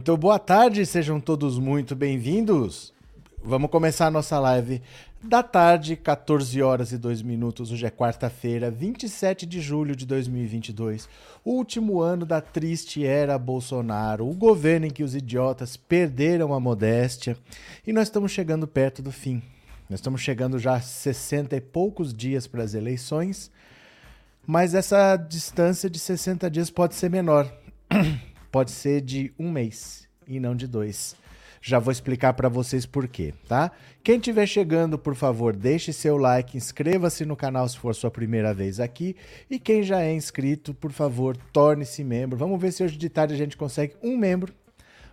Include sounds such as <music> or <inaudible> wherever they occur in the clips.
Muito boa tarde, sejam todos muito bem-vindos. Vamos começar a nossa live da tarde, 14 horas e 2 minutos. Hoje é quarta-feira, 27 de julho de 2022. Último ano da triste era Bolsonaro, o governo em que os idiotas perderam a modéstia e nós estamos chegando perto do fim. Nós estamos chegando já a 60 e poucos dias para as eleições, mas essa distância de 60 dias pode ser menor. <clears throat> pode ser de um mês e não de dois. Já vou explicar para vocês por quê, tá? Quem estiver chegando, por favor, deixe seu like, inscreva-se no canal se for sua primeira vez aqui. E quem já é inscrito, por favor, torne-se membro. Vamos ver se hoje de tarde a gente consegue um membro.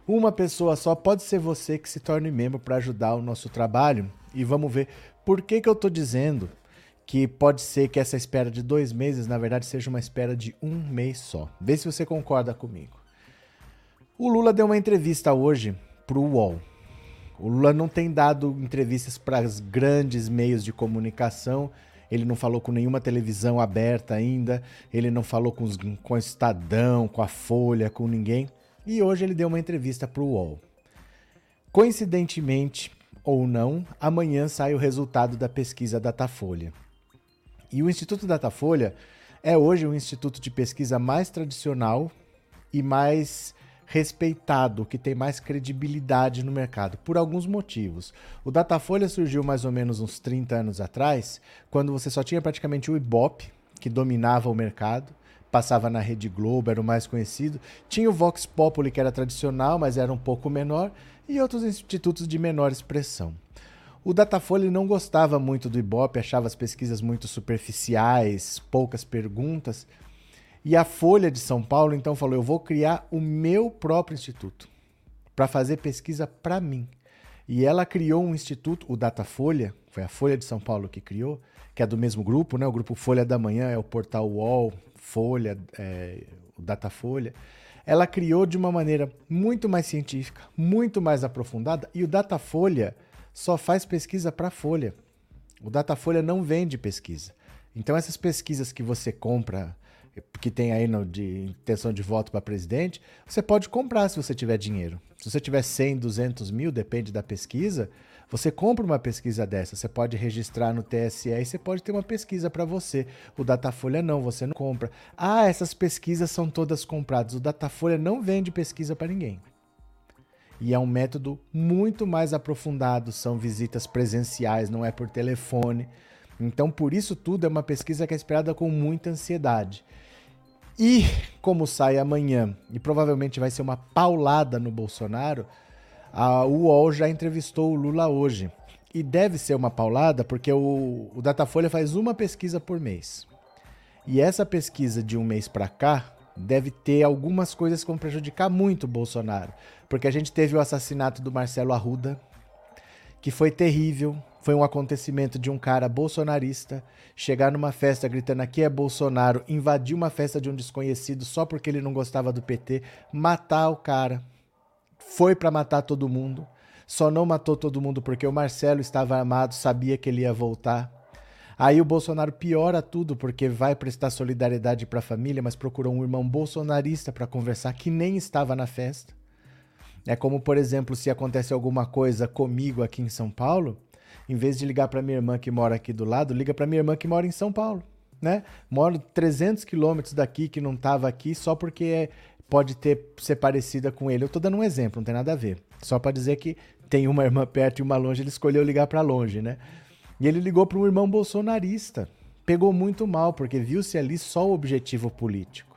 Uma pessoa só, pode ser você que se torne membro para ajudar o nosso trabalho e vamos ver por que, que eu estou dizendo que pode ser que essa espera de dois meses, na verdade, seja uma espera de um mês só. Vê se você concorda comigo. O Lula deu uma entrevista hoje para o UOL. O Lula não tem dado entrevistas para os grandes meios de comunicação. Ele não falou com nenhuma televisão aberta ainda. Ele não falou com, os, com o Estadão, com a Folha, com ninguém. E hoje ele deu uma entrevista para o UOL. Coincidentemente, ou não, amanhã sai o resultado da pesquisa Datafolha. E o Instituto Datafolha é hoje o instituto de pesquisa mais tradicional e mais respeitado, que tem mais credibilidade no mercado, por alguns motivos. O Datafolha surgiu mais ou menos uns 30 anos atrás, quando você só tinha praticamente o Ibope, que dominava o mercado, passava na Rede Globo, era o mais conhecido. Tinha o Vox Populi, que era tradicional, mas era um pouco menor e outros institutos de menor expressão. O Datafolha não gostava muito do Ibope, achava as pesquisas muito superficiais, poucas perguntas. E a Folha de São Paulo então falou: eu vou criar o meu próprio instituto para fazer pesquisa para mim. E ela criou um instituto, o Datafolha, foi a Folha de São Paulo que criou, que é do mesmo grupo, né? O grupo Folha da Manhã é o portal UOL, Folha, é, o Datafolha ela criou de uma maneira muito mais científica, muito mais aprofundada, e o Datafolha só faz pesquisa para Folha. O Datafolha não vende pesquisa. Então essas pesquisas que você compra, que tem aí no, de intenção de voto para presidente, você pode comprar se você tiver dinheiro. Se você tiver 100, 200 mil, depende da pesquisa, você compra uma pesquisa dessa, você pode registrar no TSE e você pode ter uma pesquisa para você. O Datafolha não, você não compra. Ah, essas pesquisas são todas compradas. O Datafolha não vende pesquisa para ninguém. E é um método muito mais aprofundado, são visitas presenciais, não é por telefone. Então, por isso tudo é uma pesquisa que é esperada com muita ansiedade. E como sai amanhã, e provavelmente vai ser uma paulada no Bolsonaro, a UOL já entrevistou o Lula hoje. E deve ser uma paulada, porque o, o Datafolha faz uma pesquisa por mês. E essa pesquisa de um mês para cá deve ter algumas coisas que vão prejudicar muito o Bolsonaro. Porque a gente teve o assassinato do Marcelo Arruda, que foi terrível. Foi um acontecimento de um cara bolsonarista chegar numa festa gritando aqui é Bolsonaro, invadir uma festa de um desconhecido só porque ele não gostava do PT, matar o cara foi para matar todo mundo. Só não matou todo mundo porque o Marcelo estava armado, sabia que ele ia voltar. Aí o Bolsonaro piora tudo porque vai prestar solidariedade para a família, mas procurou um irmão bolsonarista para conversar que nem estava na festa. É como, por exemplo, se acontece alguma coisa comigo aqui em São Paulo, em vez de ligar para minha irmã que mora aqui do lado, liga para minha irmã que mora em São Paulo, né? Moro 300 quilômetros daqui que não estava aqui só porque é, pode ter ser parecida com ele. Eu tô dando um exemplo, não tem nada a ver. Só para dizer que tem uma irmã perto e uma longe, ele escolheu ligar para longe, né? E ele ligou para um irmão bolsonarista. Pegou muito mal, porque viu-se ali só o objetivo político.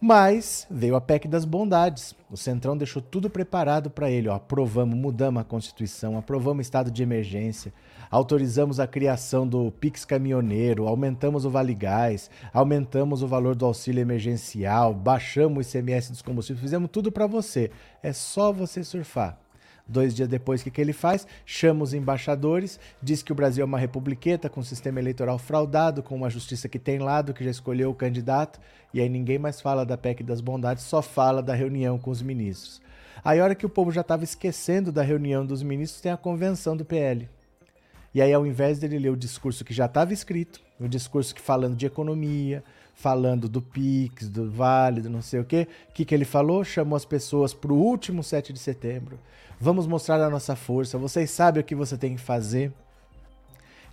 Mas veio a PEC das bondades. O Centrão deixou tudo preparado para ele. Ó, aprovamos, mudamos a Constituição, aprovamos estado de emergência, autorizamos a criação do Pix Caminhoneiro, aumentamos o Vale Gás, aumentamos o valor do auxílio emergencial, baixamos o ICMS dos combustíveis, fizemos tudo para você. É só você surfar. Dois dias depois, o que, que ele faz? Chama os embaixadores, diz que o Brasil é uma republiqueta com um sistema eleitoral fraudado, com uma justiça que tem lado, que já escolheu o candidato, e aí ninguém mais fala da PEC das bondades, só fala da reunião com os ministros. Aí, a hora que o povo já estava esquecendo da reunião dos ministros, tem a convenção do PL. E aí, ao invés dele ler o discurso que já estava escrito, o discurso que falando de economia, falando do Pix, do Vale, do não sei o quê. O que, que ele falou? Chamou as pessoas para o último 7 de setembro. Vamos mostrar a nossa força. Vocês sabem o que você tem que fazer.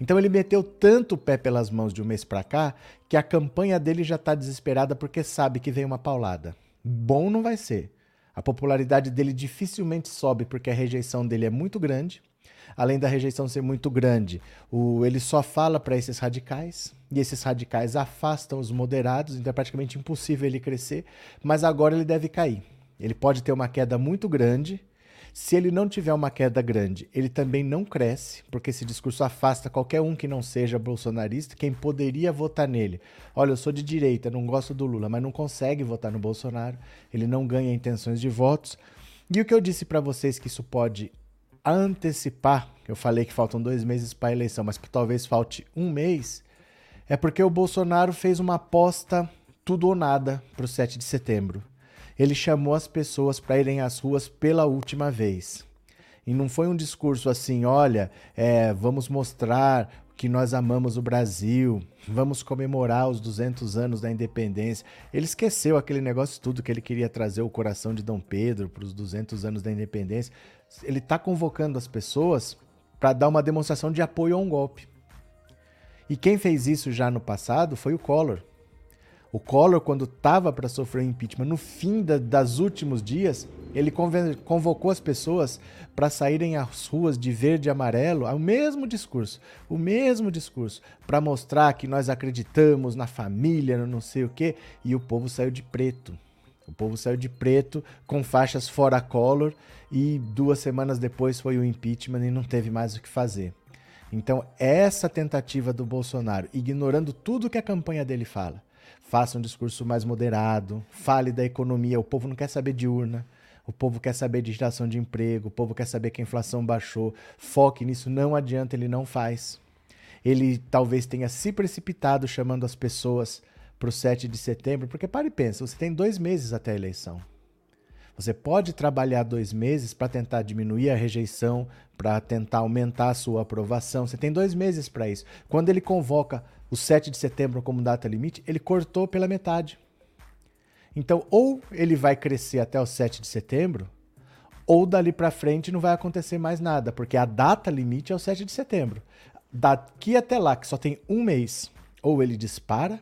Então ele meteu tanto o pé pelas mãos de um mês para cá que a campanha dele já está desesperada porque sabe que vem uma paulada. Bom não vai ser. A popularidade dele dificilmente sobe porque a rejeição dele é muito grande. Além da rejeição ser muito grande, o, ele só fala para esses radicais e esses radicais afastam os moderados, então é praticamente impossível ele crescer. Mas agora ele deve cair. Ele pode ter uma queda muito grande se ele não tiver uma queda grande, ele também não cresce, porque esse discurso afasta qualquer um que não seja bolsonarista, quem poderia votar nele. Olha, eu sou de direita, não gosto do Lula, mas não consegue votar no Bolsonaro, ele não ganha intenções de votos. E o que eu disse para vocês que isso pode antecipar, eu falei que faltam dois meses para a eleição, mas talvez falte um mês, é porque o Bolsonaro fez uma aposta tudo ou nada para o 7 de setembro ele chamou as pessoas para irem às ruas pela última vez. E não foi um discurso assim, olha, é, vamos mostrar que nós amamos o Brasil, vamos comemorar os 200 anos da independência. Ele esqueceu aquele negócio tudo que ele queria trazer o coração de Dom Pedro para os 200 anos da independência. Ele está convocando as pessoas para dar uma demonstração de apoio a um golpe. E quem fez isso já no passado foi o Collor. O Collor, quando estava para sofrer impeachment, no fim da, das últimos dias, ele convocou as pessoas para saírem às ruas de verde e amarelo, o mesmo discurso, o mesmo discurso, para mostrar que nós acreditamos na família, no não sei o quê, e o povo saiu de preto. O povo saiu de preto com faixas fora Collor e duas semanas depois foi o impeachment e não teve mais o que fazer. Então, essa tentativa do Bolsonaro, ignorando tudo que a campanha dele fala, faça um discurso mais moderado, fale da economia. O povo não quer saber de urna, o povo quer saber de geração de emprego, o povo quer saber que a inflação baixou. Foque nisso, não adianta, ele não faz. Ele talvez tenha se precipitado chamando as pessoas para o 7 de setembro, porque pare e pensa, você tem dois meses até a eleição. Você pode trabalhar dois meses para tentar diminuir a rejeição, para tentar aumentar a sua aprovação. Você tem dois meses para isso. Quando ele convoca o 7 de setembro como data limite, ele cortou pela metade. Então, ou ele vai crescer até o 7 de setembro, ou dali para frente não vai acontecer mais nada, porque a data limite é o 7 de setembro. Daqui até lá, que só tem um mês, ou ele dispara,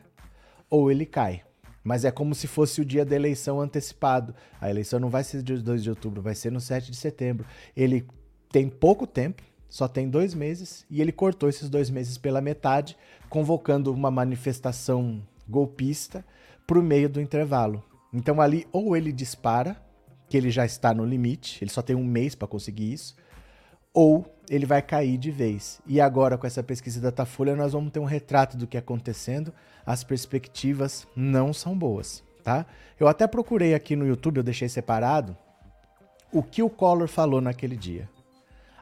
ou ele cai. Mas é como se fosse o dia da eleição antecipado. A eleição não vai ser dia 2 de outubro, vai ser no 7 de setembro. Ele tem pouco tempo, só tem dois meses, e ele cortou esses dois meses pela metade, convocando uma manifestação golpista para o meio do intervalo. Então ali ou ele dispara, que ele já está no limite, ele só tem um mês para conseguir isso, ou ele vai cair de vez. E agora, com essa pesquisa da Datafolha, nós vamos ter um retrato do que é acontecendo. As perspectivas não são boas, tá? Eu até procurei aqui no YouTube, eu deixei separado, o que o Collor falou naquele dia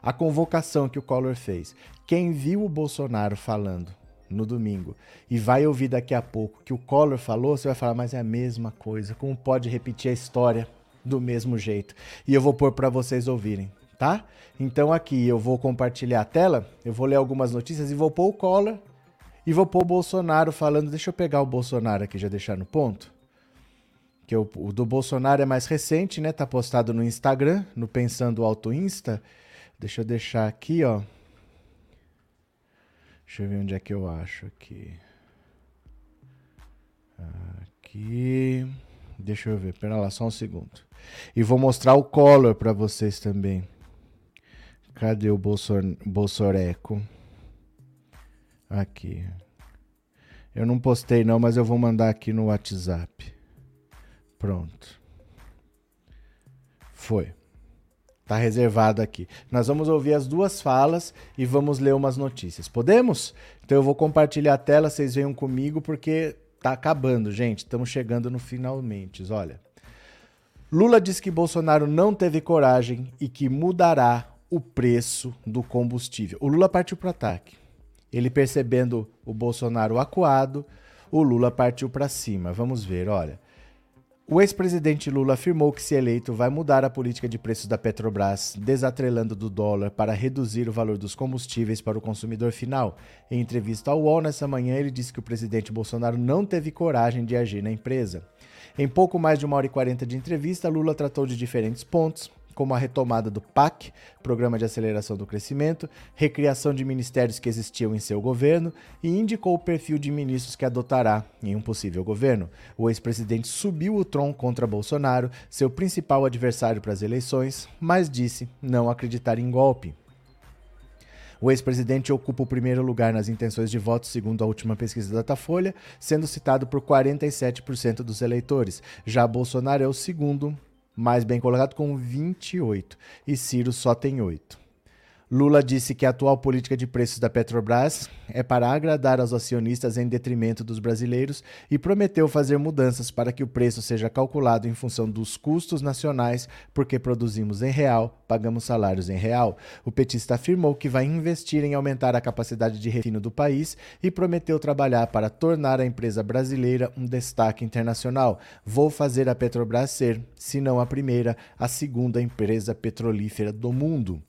a convocação que o Collor fez. Quem viu o Bolsonaro falando no domingo e vai ouvir daqui a pouco que o Collor falou, você vai falar, mas é a mesma coisa. Como pode repetir a história do mesmo jeito? E eu vou pôr para vocês ouvirem, tá? Então aqui eu vou compartilhar a tela, eu vou ler algumas notícias e vou pôr o Collor e vou pôr o Bolsonaro falando. Deixa eu pegar o Bolsonaro aqui já deixar no ponto. Que o, do Bolsonaro é mais recente, né? Tá postado no Instagram, no Pensando Auto Insta. Deixa eu deixar aqui, ó. Deixa eu ver onde é que eu acho aqui. Aqui. Deixa eu ver, pera lá, só um segundo. E vou mostrar o color para vocês também. Cadê o Bolsor... Bolsoreco? Aqui. Eu não postei não, mas eu vou mandar aqui no WhatsApp. Pronto. Foi. Está reservado aqui. Nós vamos ouvir as duas falas e vamos ler umas notícias. Podemos? Então eu vou compartilhar a tela, vocês venham comigo porque tá acabando, gente. Estamos chegando no finalmente. Olha. Lula diz que Bolsonaro não teve coragem e que mudará o preço do combustível. O Lula partiu para o ataque. Ele percebendo o Bolsonaro acuado, o Lula partiu para cima. Vamos ver, olha. O ex-presidente Lula afirmou que, se eleito, vai mudar a política de preços da Petrobras, desatrelando do dólar para reduzir o valor dos combustíveis para o consumidor final. Em entrevista ao UOL nessa manhã, ele disse que o presidente Bolsonaro não teve coragem de agir na empresa. Em pouco mais de uma hora e quarenta de entrevista, Lula tratou de diferentes pontos, como a retomada do PAC, Programa de Aceleração do Crescimento, recriação de ministérios que existiam em seu governo e indicou o perfil de ministros que adotará em um possível governo. O ex-presidente subiu o tron contra Bolsonaro, seu principal adversário para as eleições, mas disse não acreditar em golpe. O ex-presidente ocupa o primeiro lugar nas intenções de voto, segundo a última pesquisa da Datafolha, sendo citado por 47% dos eleitores. Já Bolsonaro é o segundo mais bem colocado com 28 e Ciro só tem 8. Lula disse que a atual política de preços da Petrobras é para agradar aos acionistas em detrimento dos brasileiros e prometeu fazer mudanças para que o preço seja calculado em função dos custos nacionais, porque produzimos em real, pagamos salários em real. O petista afirmou que vai investir em aumentar a capacidade de refino do país e prometeu trabalhar para tornar a empresa brasileira um destaque internacional. Vou fazer a Petrobras ser, se não a primeira, a segunda empresa petrolífera do mundo.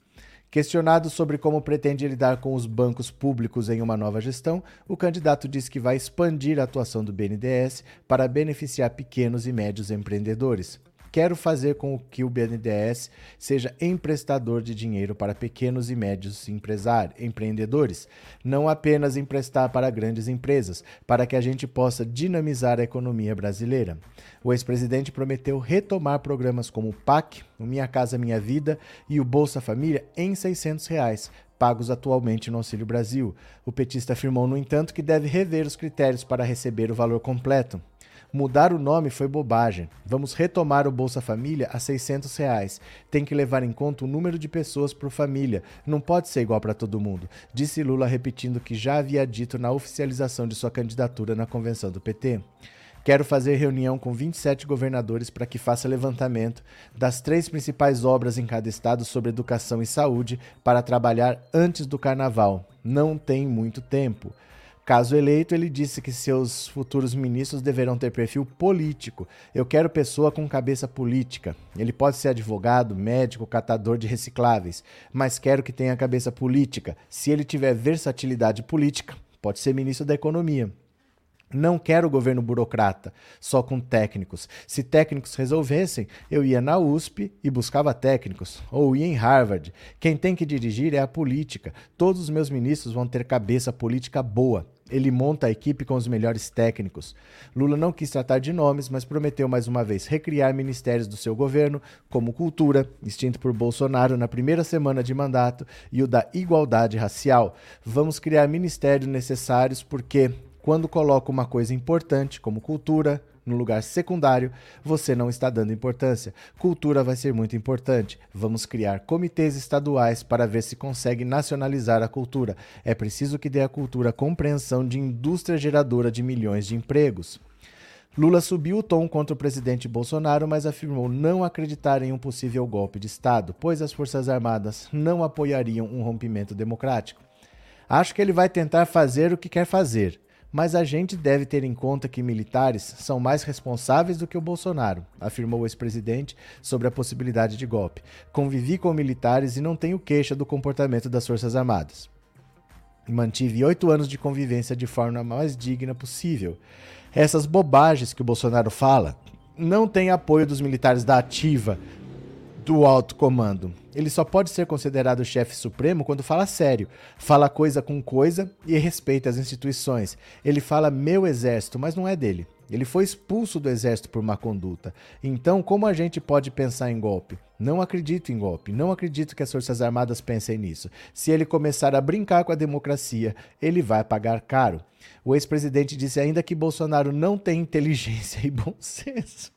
Questionado sobre como pretende lidar com os bancos públicos em uma nova gestão, o candidato disse que vai expandir a atuação do BNDES para beneficiar pequenos e médios empreendedores. Quero fazer com que o BNDES seja emprestador de dinheiro para pequenos e médios empresários, empreendedores, não apenas emprestar para grandes empresas, para que a gente possa dinamizar a economia brasileira. O ex-presidente prometeu retomar programas como o PAC, o Minha Casa Minha Vida e o Bolsa Família em 600 reais, pagos atualmente no Auxílio Brasil. O petista afirmou, no entanto, que deve rever os critérios para receber o valor completo. Mudar o nome foi bobagem. Vamos retomar o Bolsa Família a 600 reais. Tem que levar em conta o número de pessoas por família. Não pode ser igual para todo mundo, disse Lula repetindo o que já havia dito na oficialização de sua candidatura na convenção do PT. Quero fazer reunião com 27 governadores para que faça levantamento das três principais obras em cada estado sobre educação e saúde para trabalhar antes do carnaval. Não tem muito tempo. Caso eleito, ele disse que seus futuros ministros deverão ter perfil político. Eu quero pessoa com cabeça política. Ele pode ser advogado, médico, catador de recicláveis, mas quero que tenha cabeça política. Se ele tiver versatilidade política, pode ser ministro da Economia. Não quero governo burocrata, só com técnicos. Se técnicos resolvessem, eu ia na USP e buscava técnicos, ou ia em Harvard. Quem tem que dirigir é a política. Todos os meus ministros vão ter cabeça política boa. Ele monta a equipe com os melhores técnicos. Lula não quis tratar de nomes, mas prometeu mais uma vez recriar ministérios do seu governo, como Cultura, extinto por Bolsonaro na primeira semana de mandato, e o da Igualdade Racial. Vamos criar ministérios necessários porque, quando coloca uma coisa importante, como cultura, no lugar secundário, você não está dando importância. Cultura vai ser muito importante. Vamos criar comitês estaduais para ver se consegue nacionalizar a cultura. É preciso que dê à cultura compreensão de indústria geradora de milhões de empregos. Lula subiu o tom contra o presidente Bolsonaro, mas afirmou não acreditar em um possível golpe de Estado, pois as Forças Armadas não apoiariam um rompimento democrático. Acho que ele vai tentar fazer o que quer fazer mas a gente deve ter em conta que militares são mais responsáveis do que o Bolsonaro, afirmou o ex-presidente sobre a possibilidade de golpe. Convivi com militares e não tenho queixa do comportamento das Forças Armadas. Mantive oito anos de convivência de forma mais digna possível. Essas bobagens que o Bolsonaro fala não têm apoio dos militares da ativa, do alto comando. Ele só pode ser considerado chefe supremo quando fala sério, fala coisa com coisa e respeita as instituições. Ele fala meu exército, mas não é dele. Ele foi expulso do exército por má conduta. Então, como a gente pode pensar em golpe? Não acredito em golpe. Não acredito que as Forças Armadas pensem nisso. Se ele começar a brincar com a democracia, ele vai pagar caro. O ex-presidente disse ainda que Bolsonaro não tem inteligência e bom <laughs> senso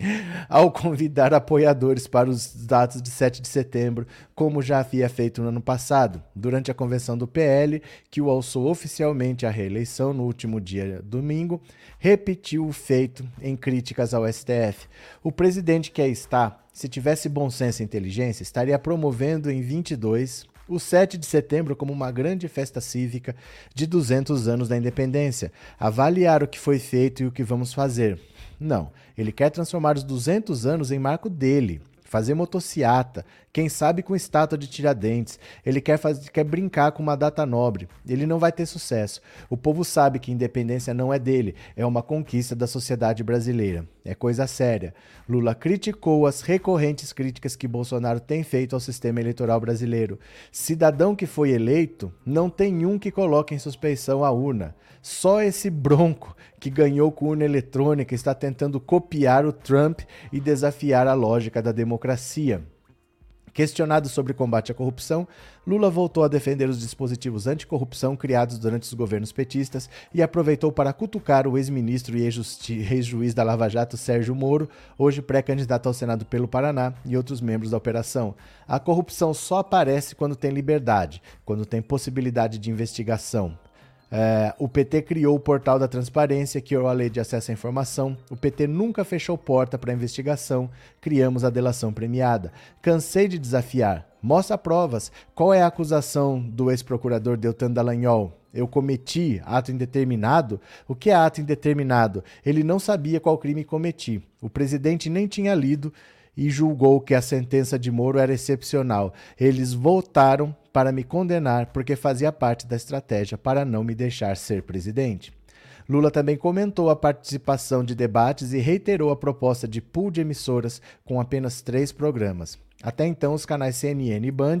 <laughs> ao convidar apoiadores para os dados de 7 de setembro, como já havia feito no ano passado, durante a convenção do PL, que o alçou oficialmente à reeleição no último dia domingo, repetiu o feito em críticas ao STF. O presidente que aí está, se tivesse bom senso e inteligência, estaria promovendo em 22 o 7 de setembro como uma grande festa cívica de 200 anos da independência, avaliar o que foi feito e o que vamos fazer Não, ele quer transformar os 200 anos em marco dele fazer motociata, quem sabe com estátua de Tiradentes. Ele quer, quer brincar com uma data nobre. Ele não vai ter sucesso. O povo sabe que independência não é dele, é uma conquista da sociedade brasileira. É coisa séria. Lula criticou as recorrentes críticas que Bolsonaro tem feito ao sistema eleitoral brasileiro. Cidadão que foi eleito, não tem um que coloque em suspeição a urna. Só esse bronco que ganhou com urna eletrônica está tentando copiar o Trump e desafiar a lógica da democracia. Questionado sobre combate à corrupção, Lula voltou a defender os dispositivos anticorrupção criados durante os governos petistas e aproveitou para cutucar o ex-ministro e ex-juiz da Lava Jato Sérgio Moro, hoje pré-candidato ao Senado pelo Paraná, e outros membros da operação. A corrupção só aparece quando tem liberdade, quando tem possibilidade de investigação. É, o PT criou o portal da transparência, é a lei de acesso à informação. O PT nunca fechou porta para investigação. Criamos a delação premiada. Cansei de desafiar. Mostra provas. Qual é a acusação do ex-procurador Deltan Dallagnol? Eu cometi ato indeterminado? O que é ato indeterminado? Ele não sabia qual crime cometi. O presidente nem tinha lido e julgou que a sentença de Moro era excepcional. Eles voltaram para me condenar porque fazia parte da estratégia para não me deixar ser presidente. Lula também comentou a participação de debates e reiterou a proposta de pool de emissoras com apenas três programas. Até então, os canais CNN e Band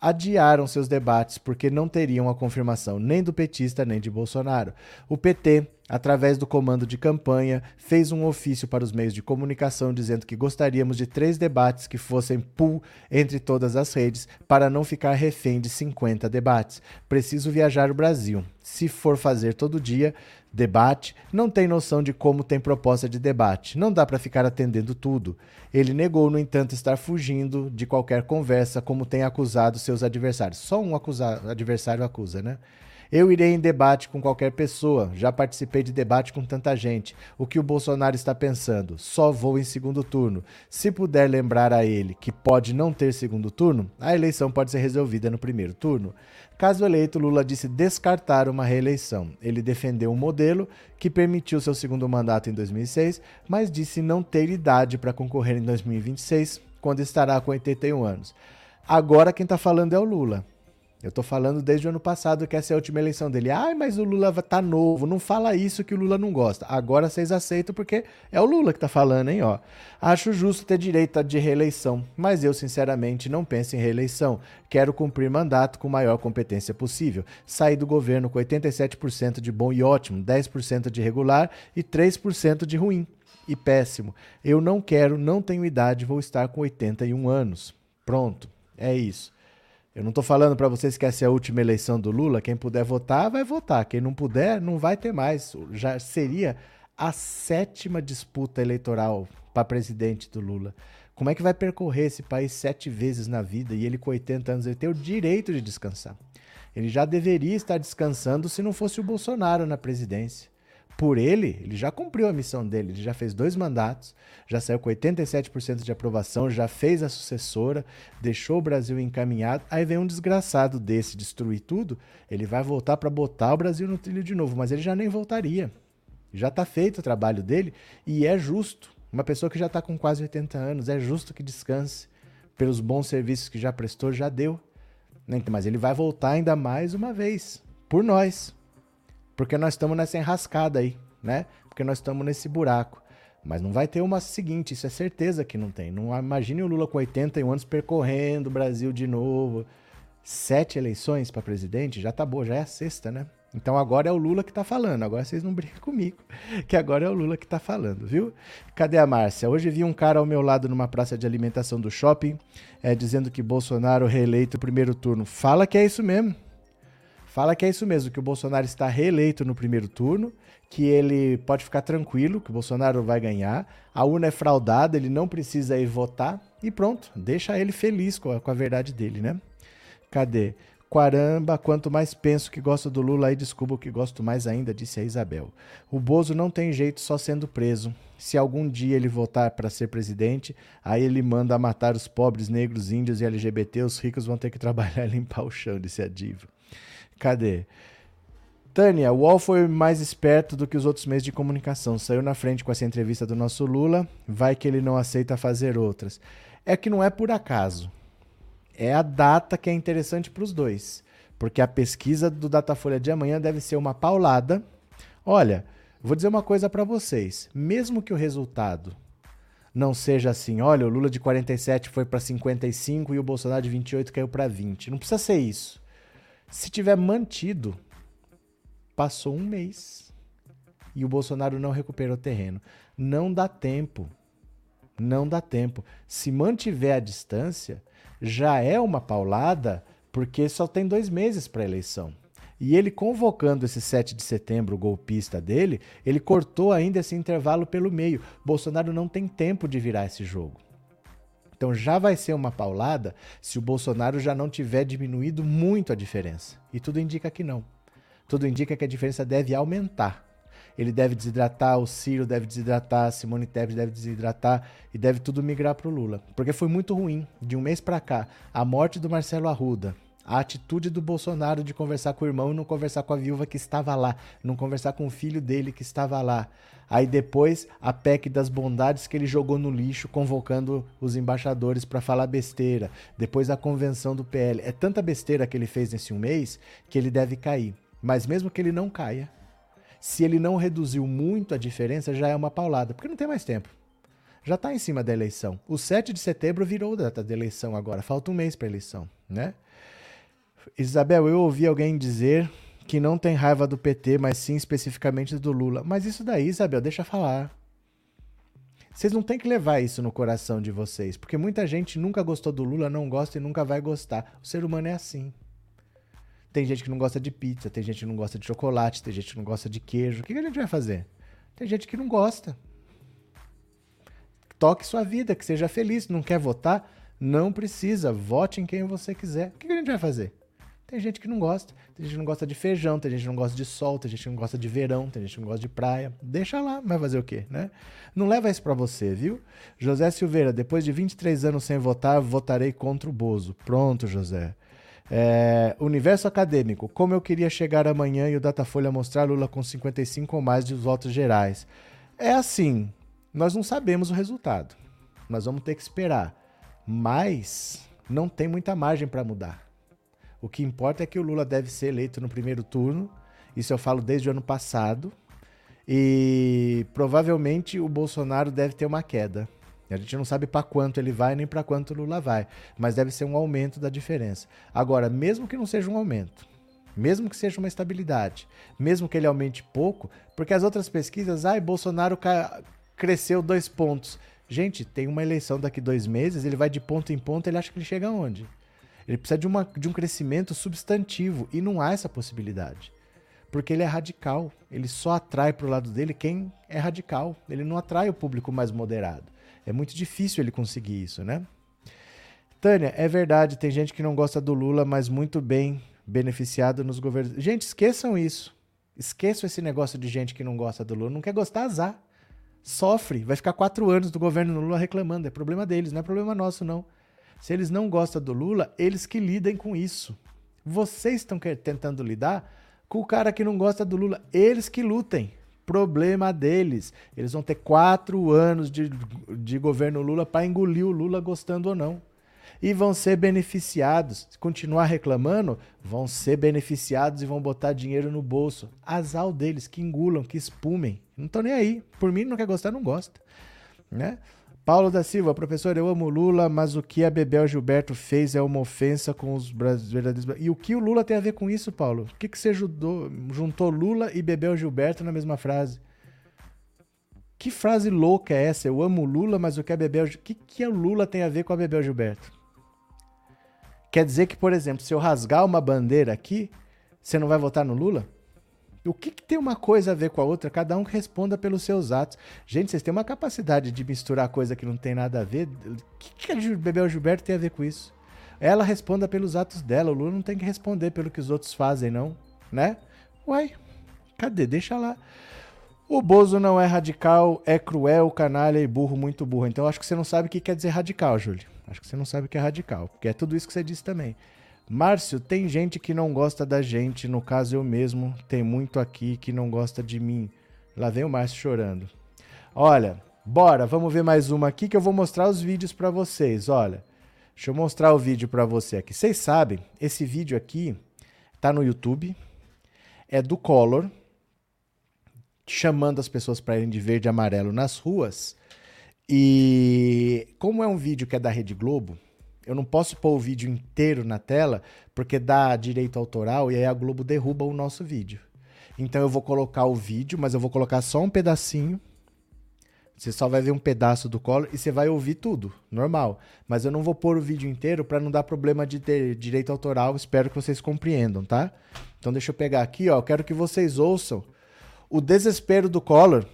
adiaram seus debates porque não teriam a confirmação nem do petista nem de Bolsonaro. O PT, através do comando de campanha, fez um ofício para os meios de comunicação dizendo que gostaríamos de três debates que fossem pool entre todas as redes para não ficar refém de 50 debates. Preciso viajar o Brasil. Se for fazer todo dia, debate, não tem noção de como tem proposta de debate. Não dá para ficar atendendo tudo. Ele negou, no entanto, estar fugindo de qualquer conversa, como tem acusado seus adversários. Só um adversário acusa, né? Eu irei em debate com qualquer pessoa, já participei de debate com tanta gente. O que o Bolsonaro está pensando? Só vou em segundo turno. Se puder lembrar a ele que pode não ter segundo turno, a eleição pode ser resolvida no primeiro turno. Caso eleito, Lula disse descartar uma reeleição. Ele defendeu um modelo que permitiu seu segundo mandato em 2006, mas disse não ter idade para concorrer em 2026, quando estará com 81 anos. Agora quem está falando é o Lula. Eu tô falando desde o ano passado que essa é a última eleição dele. Ai, mas o Lula tá novo. Não fala isso que o Lula não gosta. Agora vocês aceitam porque é o Lula que tá falando, hein, ó. Acho justo ter direito de reeleição, mas eu sinceramente não penso em reeleição. Quero cumprir mandato com maior competência possível. Sair do governo com 87% de bom e ótimo, 10% de regular e 3% de ruim e péssimo. Eu não quero, não tenho idade, vou estar com 81 anos. Pronto. É isso. Eu não estou falando para vocês que essa é a última eleição do Lula. Quem puder votar, vai votar. Quem não puder, não vai ter mais. Já seria a sétima disputa eleitoral para presidente do Lula. Como é que vai percorrer esse país sete vezes na vida e ele com 80 anos ele tem o direito de descansar? Ele já deveria estar descansando se não fosse o Bolsonaro na presidência por ele, ele já cumpriu a missão dele, ele já fez dois mandatos, já saiu com 87% de aprovação, já fez a sucessora, deixou o Brasil encaminhado. Aí vem um desgraçado desse destruir tudo, ele vai voltar para botar o Brasil no trilho de novo, mas ele já nem voltaria. Já está feito o trabalho dele e é justo. Uma pessoa que já está com quase 80 anos, é justo que descanse pelos bons serviços que já prestou, já deu. Mas ele vai voltar ainda mais uma vez, por nós. Porque nós estamos nessa enrascada aí, né? Porque nós estamos nesse buraco. Mas não vai ter uma seguinte, isso é certeza que não tem. Não imagine o Lula com 81 anos percorrendo o Brasil de novo. Sete eleições para presidente, já tá boa, já é a sexta, né? Então agora é o Lula que tá falando. Agora vocês não brincam <laughs> comigo, que agora é o Lula que tá falando, viu? Cadê a Márcia? Hoje vi um cara ao meu lado numa praça de alimentação do shopping, é, dizendo que Bolsonaro reeleito no primeiro turno. Fala que é isso mesmo fala que é isso mesmo, que o Bolsonaro está reeleito no primeiro turno, que ele pode ficar tranquilo, que o Bolsonaro vai ganhar, a urna é fraudada, ele não precisa ir votar e pronto, deixa ele feliz com a, com a verdade dele, né? Cadê? Caramba, quanto mais penso que gosto do Lula, aí descubro que gosto mais ainda, disse a Isabel. O Bozo não tem jeito só sendo preso. Se algum dia ele voltar para ser presidente, aí ele manda matar os pobres, negros, índios e LGBT, os ricos vão ter que <laughs> trabalhar e limpar o chão, disse a diva. Cadê? Tânia, o UOL foi mais esperto do que os outros meios de comunicação. Saiu na frente com essa entrevista do nosso Lula. Vai que ele não aceita fazer outras. É que não é por acaso. É a data que é interessante para os dois. Porque a pesquisa do Datafolha de amanhã deve ser uma paulada. Olha, vou dizer uma coisa para vocês. Mesmo que o resultado não seja assim, olha, o Lula de 47 foi para 55 e o Bolsonaro de 28 caiu para 20. Não precisa ser isso. Se tiver mantido Passou um mês e o Bolsonaro não recuperou terreno. Não dá tempo. Não dá tempo. Se mantiver a distância, já é uma paulada, porque só tem dois meses para a eleição. E ele convocando esse 7 de setembro, o golpista dele, ele cortou ainda esse intervalo pelo meio. Bolsonaro não tem tempo de virar esse jogo. Então já vai ser uma paulada se o Bolsonaro já não tiver diminuído muito a diferença. E tudo indica que não. Tudo indica que a diferença deve aumentar. Ele deve desidratar, o Ciro deve desidratar, a Simone Tebet deve desidratar e deve tudo migrar para o Lula. Porque foi muito ruim, de um mês para cá, a morte do Marcelo Arruda, a atitude do Bolsonaro de conversar com o irmão e não conversar com a viúva que estava lá, não conversar com o filho dele que estava lá. Aí depois a PEC das bondades que ele jogou no lixo, convocando os embaixadores para falar besteira. Depois a convenção do PL. É tanta besteira que ele fez nesse um mês que ele deve cair. Mas mesmo que ele não caia, se ele não reduziu muito a diferença, já é uma paulada, porque não tem mais tempo. Já está em cima da eleição. O 7 de setembro virou data da eleição agora, falta um mês para eleição, né? Isabel, eu ouvi alguém dizer que não tem raiva do PT, mas sim especificamente do Lula. Mas isso daí, Isabel, deixa falar. Vocês não têm que levar isso no coração de vocês, porque muita gente nunca gostou do Lula, não gosta e nunca vai gostar. O ser humano é assim. Tem gente que não gosta de pizza, tem gente que não gosta de chocolate, tem gente que não gosta de queijo. O que, a gente vai fazer? Tem gente que não gosta. Toque sua vida, que seja feliz. Não quer votar? Não precisa. Vote em quem você quiser. O que a gente vai fazer? Tem gente que não gosta. Tem gente que não gosta de feijão, tem gente que não gosta de sol, tem gente que não gosta de verão, tem gente que não gosta de praia. Deixa lá, vai fazer o quê, né? Não leva isso para você, viu? José Silveira, depois de 23 anos sem votar, votarei contra o Bozo. Pronto, José. É, universo acadêmico. Como eu queria chegar amanhã e o Datafolha mostrar Lula com 55 ou mais de votos gerais. É assim, nós não sabemos o resultado. Nós vamos ter que esperar. Mas não tem muita margem para mudar. O que importa é que o Lula deve ser eleito no primeiro turno. Isso eu falo desde o ano passado. E provavelmente o Bolsonaro deve ter uma queda. A gente não sabe para quanto ele vai nem para quanto o Lula vai, mas deve ser um aumento da diferença. Agora, mesmo que não seja um aumento, mesmo que seja uma estabilidade, mesmo que ele aumente pouco, porque as outras pesquisas, ai, Bolsonaro cresceu dois pontos. Gente, tem uma eleição daqui dois meses, ele vai de ponto em ponto, ele acha que ele chega aonde? Ele precisa de, uma, de um crescimento substantivo e não há essa possibilidade. Porque ele é radical. Ele só atrai para o lado dele quem é radical. Ele não atrai o público mais moderado. É muito difícil ele conseguir isso, né? Tânia, é verdade, tem gente que não gosta do Lula, mas muito bem beneficiado nos governos. Gente, esqueçam isso. Esqueçam esse negócio de gente que não gosta do Lula. Não quer gostar, azar. Sofre. Vai ficar quatro anos do governo Lula reclamando. É problema deles, não é problema nosso, não. Se eles não gostam do Lula, eles que lidem com isso. Vocês estão tentando lidar com o cara que não gosta do Lula. Eles que lutem problema deles. Eles vão ter quatro anos de, de governo Lula para engolir o Lula gostando ou não. E vão ser beneficiados. Se continuar reclamando, vão ser beneficiados e vão botar dinheiro no bolso. Azal deles, que engulam, que espumem. Não estão nem aí. Por mim, não quer gostar, não gosta. Né? Paulo da Silva, professor, eu amo Lula, mas o que a Bebel Gilberto fez é uma ofensa com os brasileiros. E o que o Lula tem a ver com isso, Paulo? Por que, que você juntou Lula e Bebel Gilberto na mesma frase? Que frase louca é essa? Eu amo Lula, mas o que a Bebel. O que, que o Lula tem a ver com a Bebel Gilberto? Quer dizer que, por exemplo, se eu rasgar uma bandeira aqui, você não vai votar no Lula? O que, que, tem uma coisa a ver com a outra? Cada um responda pelos seus atos. Gente, vocês têm uma capacidade de misturar coisa que não tem nada a ver. O que, que a Bebel Gilberto tem a ver com isso? Ela responda pelos atos dela. O Lula não tem que responder pelo que os outros fazem, não. Né? Uai, cadê? Deixa lá. O Bozo não é radical, é cruel, canalha e burro, muito burro. Então acho que você não sabe o que quer dizer radical, Júlio. Acho que você não sabe o que é radical, porque é tudo isso que você disse também. Márcio, tem gente que não gosta da gente, no caso eu mesmo, tem muito aqui que não gosta de mim. Lá vem o Márcio chorando. Olha, bora, vamos ver mais uma aqui que eu vou mostrar os vídeos para vocês, olha. Deixa eu mostrar o vídeo para você aqui. Vocês sabem, esse vídeo aqui tá no YouTube, é do Collor, chamando as pessoas para irem de verde e amarelo nas ruas. E como é um vídeo que é da Rede Globo, eu não posso pôr o vídeo inteiro na tela porque dá direito autoral e aí a Globo derruba o nosso vídeo. Então eu vou colocar o vídeo, mas eu vou colocar só um pedacinho. Você só vai ver um pedaço do colo e você vai ouvir tudo, normal. Mas eu não vou pôr o vídeo inteiro para não dar problema de ter direito autoral. Espero que vocês compreendam, tá? Então deixa eu pegar aqui, ó. Eu quero que vocês ouçam o desespero do Collor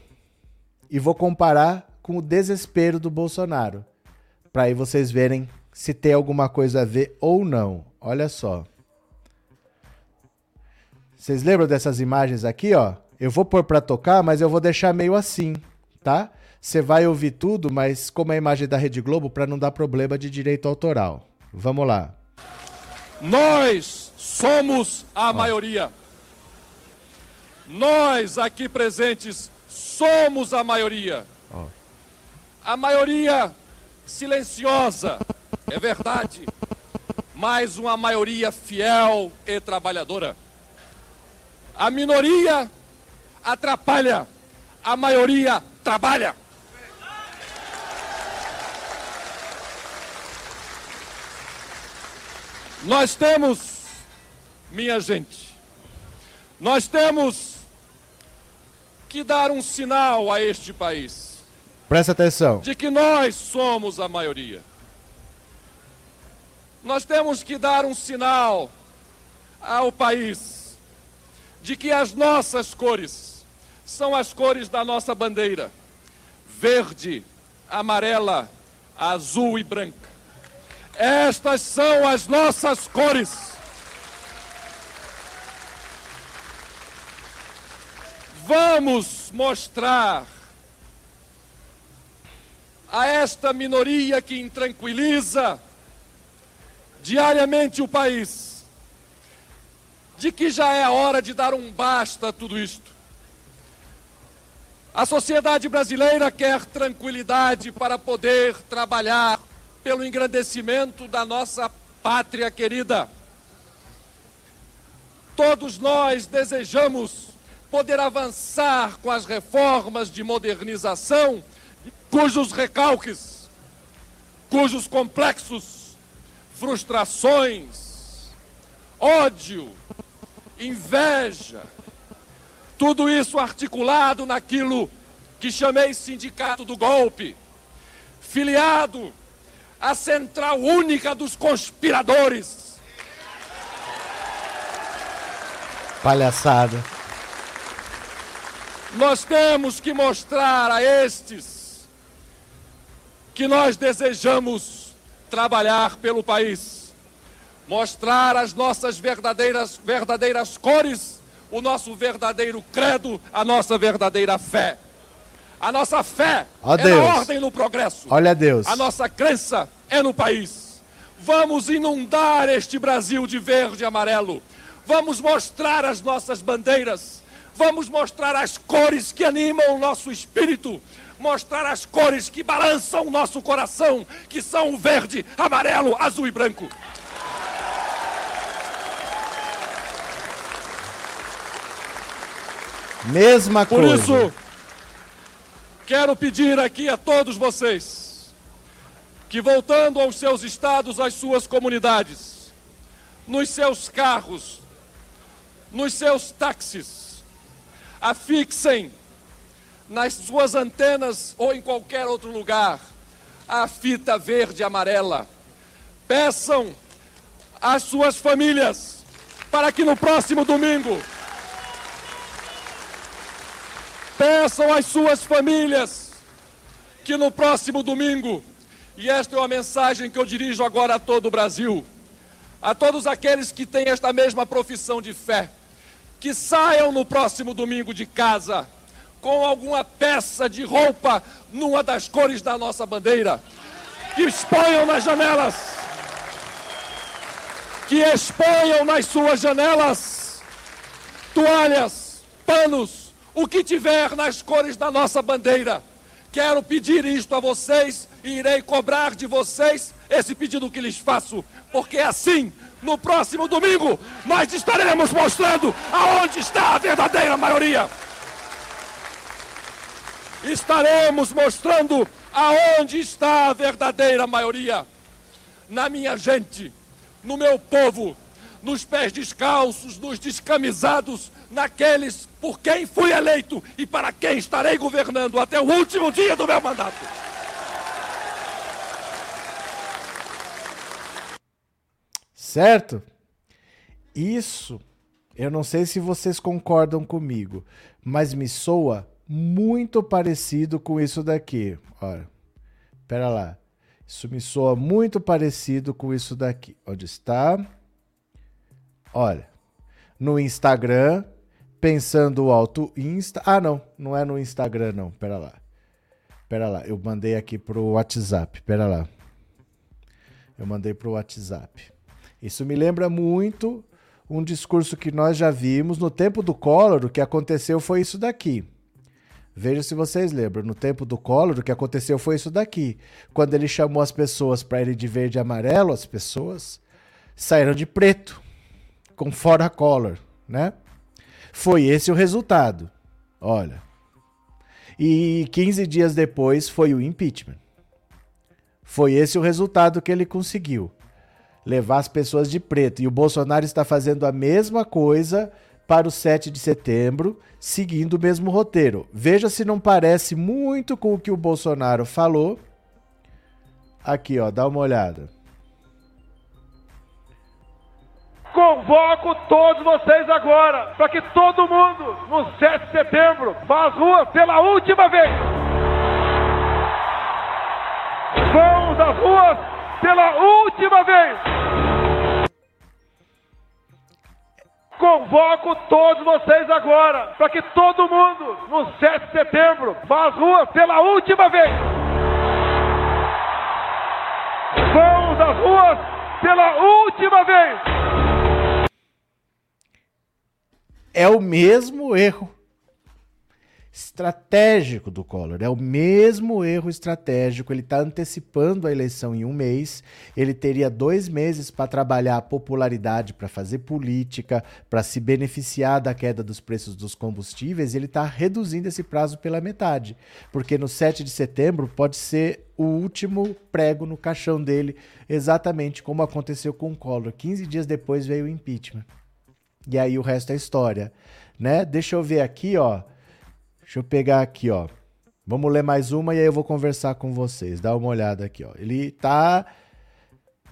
e vou comparar com o desespero do Bolsonaro. Para aí vocês verem se tem alguma coisa a ver ou não. Olha só. Vocês lembram dessas imagens aqui, ó? Eu vou pôr para tocar, mas eu vou deixar meio assim, tá? Você vai ouvir tudo, mas como é a imagem da Rede Globo, para não dar problema de direito autoral. Vamos lá. Nós somos a ó. maioria. Nós aqui presentes somos a maioria. Ó. A maioria silenciosa, é verdade, mas uma maioria fiel e trabalhadora. A minoria atrapalha, a maioria trabalha. Nós temos, minha gente, nós temos que dar um sinal a este país. Presta atenção. De que nós somos a maioria. Nós temos que dar um sinal ao país de que as nossas cores são as cores da nossa bandeira: verde, amarela, azul e branca. Estas são as nossas cores. Vamos mostrar a esta minoria que intranquiliza diariamente o país de que já é hora de dar um basta a tudo isto. A sociedade brasileira quer tranquilidade para poder trabalhar pelo engrandecimento da nossa pátria querida. Todos nós desejamos poder avançar com as reformas de modernização, cujos recalques, cujos complexos, frustrações, ódio, inveja, tudo isso articulado naquilo que chamei sindicato do golpe, filiado à central única dos conspiradores. Palhaçada. Nós temos que mostrar a estes que nós desejamos trabalhar pelo país mostrar as nossas verdadeiras, verdadeiras cores, o nosso verdadeiro credo, a nossa verdadeira fé. A nossa fé oh, é na ordem no progresso. Olha Deus. A nossa crença é no país. Vamos inundar este Brasil de verde e amarelo. Vamos mostrar as nossas bandeiras. Vamos mostrar as cores que animam o nosso espírito. Mostrar as cores que balançam o nosso coração, que são o verde, amarelo, azul e branco. Mesma Por coisa. Por isso, quero pedir aqui a todos vocês que, voltando aos seus estados, às suas comunidades, nos seus carros, nos seus táxis, afixem nas suas antenas ou em qualquer outro lugar a fita verde e amarela. Peçam às suas famílias para que no próximo domingo Peçam às suas famílias que no próximo domingo, e esta é uma mensagem que eu dirijo agora a todo o Brasil, a todos aqueles que têm esta mesma profissão de fé, que saiam no próximo domingo de casa com alguma peça de roupa numa das cores da nossa bandeira, que exponham nas janelas. que exponham nas suas janelas toalhas, panos, o que tiver nas cores da nossa bandeira. Quero pedir isto a vocês e irei cobrar de vocês esse pedido que lhes faço, porque assim, no próximo domingo, nós estaremos mostrando aonde está a verdadeira maioria. Estaremos mostrando aonde está a verdadeira maioria. Na minha gente, no meu povo, nos pés descalços, nos descamisados, naqueles por quem fui eleito e para quem estarei governando até o último dia do meu mandato. Certo? Isso, eu não sei se vocês concordam comigo, mas me soa muito parecido com isso daqui. Olha, pera lá. Isso me soa muito parecido com isso daqui. Onde está? Olha, no Instagram, pensando alto Insta. Ah, não, não é no Instagram, não. Pera lá. Pera lá, eu mandei aqui pro WhatsApp. Pera lá. Eu mandei pro WhatsApp. Isso me lembra muito um discurso que nós já vimos no tempo do Collor. O que aconteceu foi isso daqui. Veja se vocês lembram. No tempo do Collor, o que aconteceu foi isso daqui. Quando ele chamou as pessoas para ir de verde e amarelo, as pessoas saíram de preto, com fora Collor, né? Foi esse o resultado. Olha. E 15 dias depois foi o impeachment. Foi esse o resultado que ele conseguiu. Levar as pessoas de preto. E o Bolsonaro está fazendo a mesma coisa para o 7 de setembro, seguindo o mesmo roteiro. Veja se não parece muito com o que o Bolsonaro falou. Aqui, ó, dá uma olhada. Convoco todos vocês agora para que todo mundo, no 7 de setembro, vá às ruas pela última vez. Vamos às ruas pela última vez. Convoco todos vocês agora para que todo mundo, no 7 de setembro, vá às ruas pela última vez. Vamos às ruas pela última vez. É o mesmo erro estratégico do Collor. É o mesmo erro estratégico. Ele está antecipando a eleição em um mês. Ele teria dois meses para trabalhar a popularidade, para fazer política, para se beneficiar da queda dos preços dos combustíveis. Ele está reduzindo esse prazo pela metade. Porque no 7 de setembro pode ser o último prego no caixão dele, exatamente como aconteceu com o Collor. 15 dias depois veio o impeachment. E aí o resto é história. Né? Deixa eu ver aqui, ó. Deixa eu pegar aqui, ó. Vamos ler mais uma e aí eu vou conversar com vocês. Dá uma olhada aqui, ó. Ele tá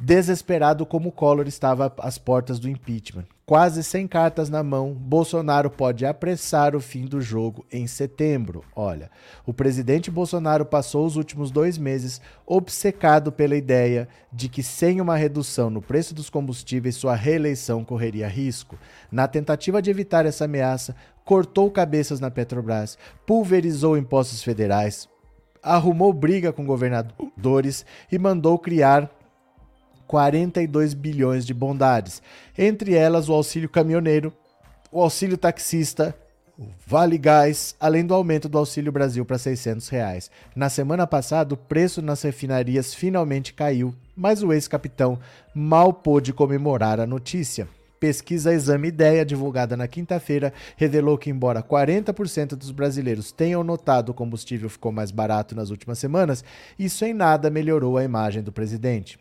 desesperado como o Collor estava às portas do impeachment. Quase sem cartas na mão, Bolsonaro pode apressar o fim do jogo em setembro. Olha, o presidente Bolsonaro passou os últimos dois meses obcecado pela ideia de que, sem uma redução no preço dos combustíveis, sua reeleição correria risco. Na tentativa de evitar essa ameaça, cortou cabeças na Petrobras, pulverizou impostos federais, arrumou briga com governadores e mandou criar 42 bilhões de bondades, entre elas o auxílio caminhoneiro, o auxílio taxista, o Vale Gás, além do aumento do Auxílio Brasil para 600 reais. Na semana passada, o preço nas refinarias finalmente caiu, mas o ex-capitão mal pôde comemorar a notícia. Pesquisa Exame Ideia, divulgada na quinta-feira, revelou que, embora 40% dos brasileiros tenham notado o combustível ficou mais barato nas últimas semanas, isso em nada melhorou a imagem do presidente.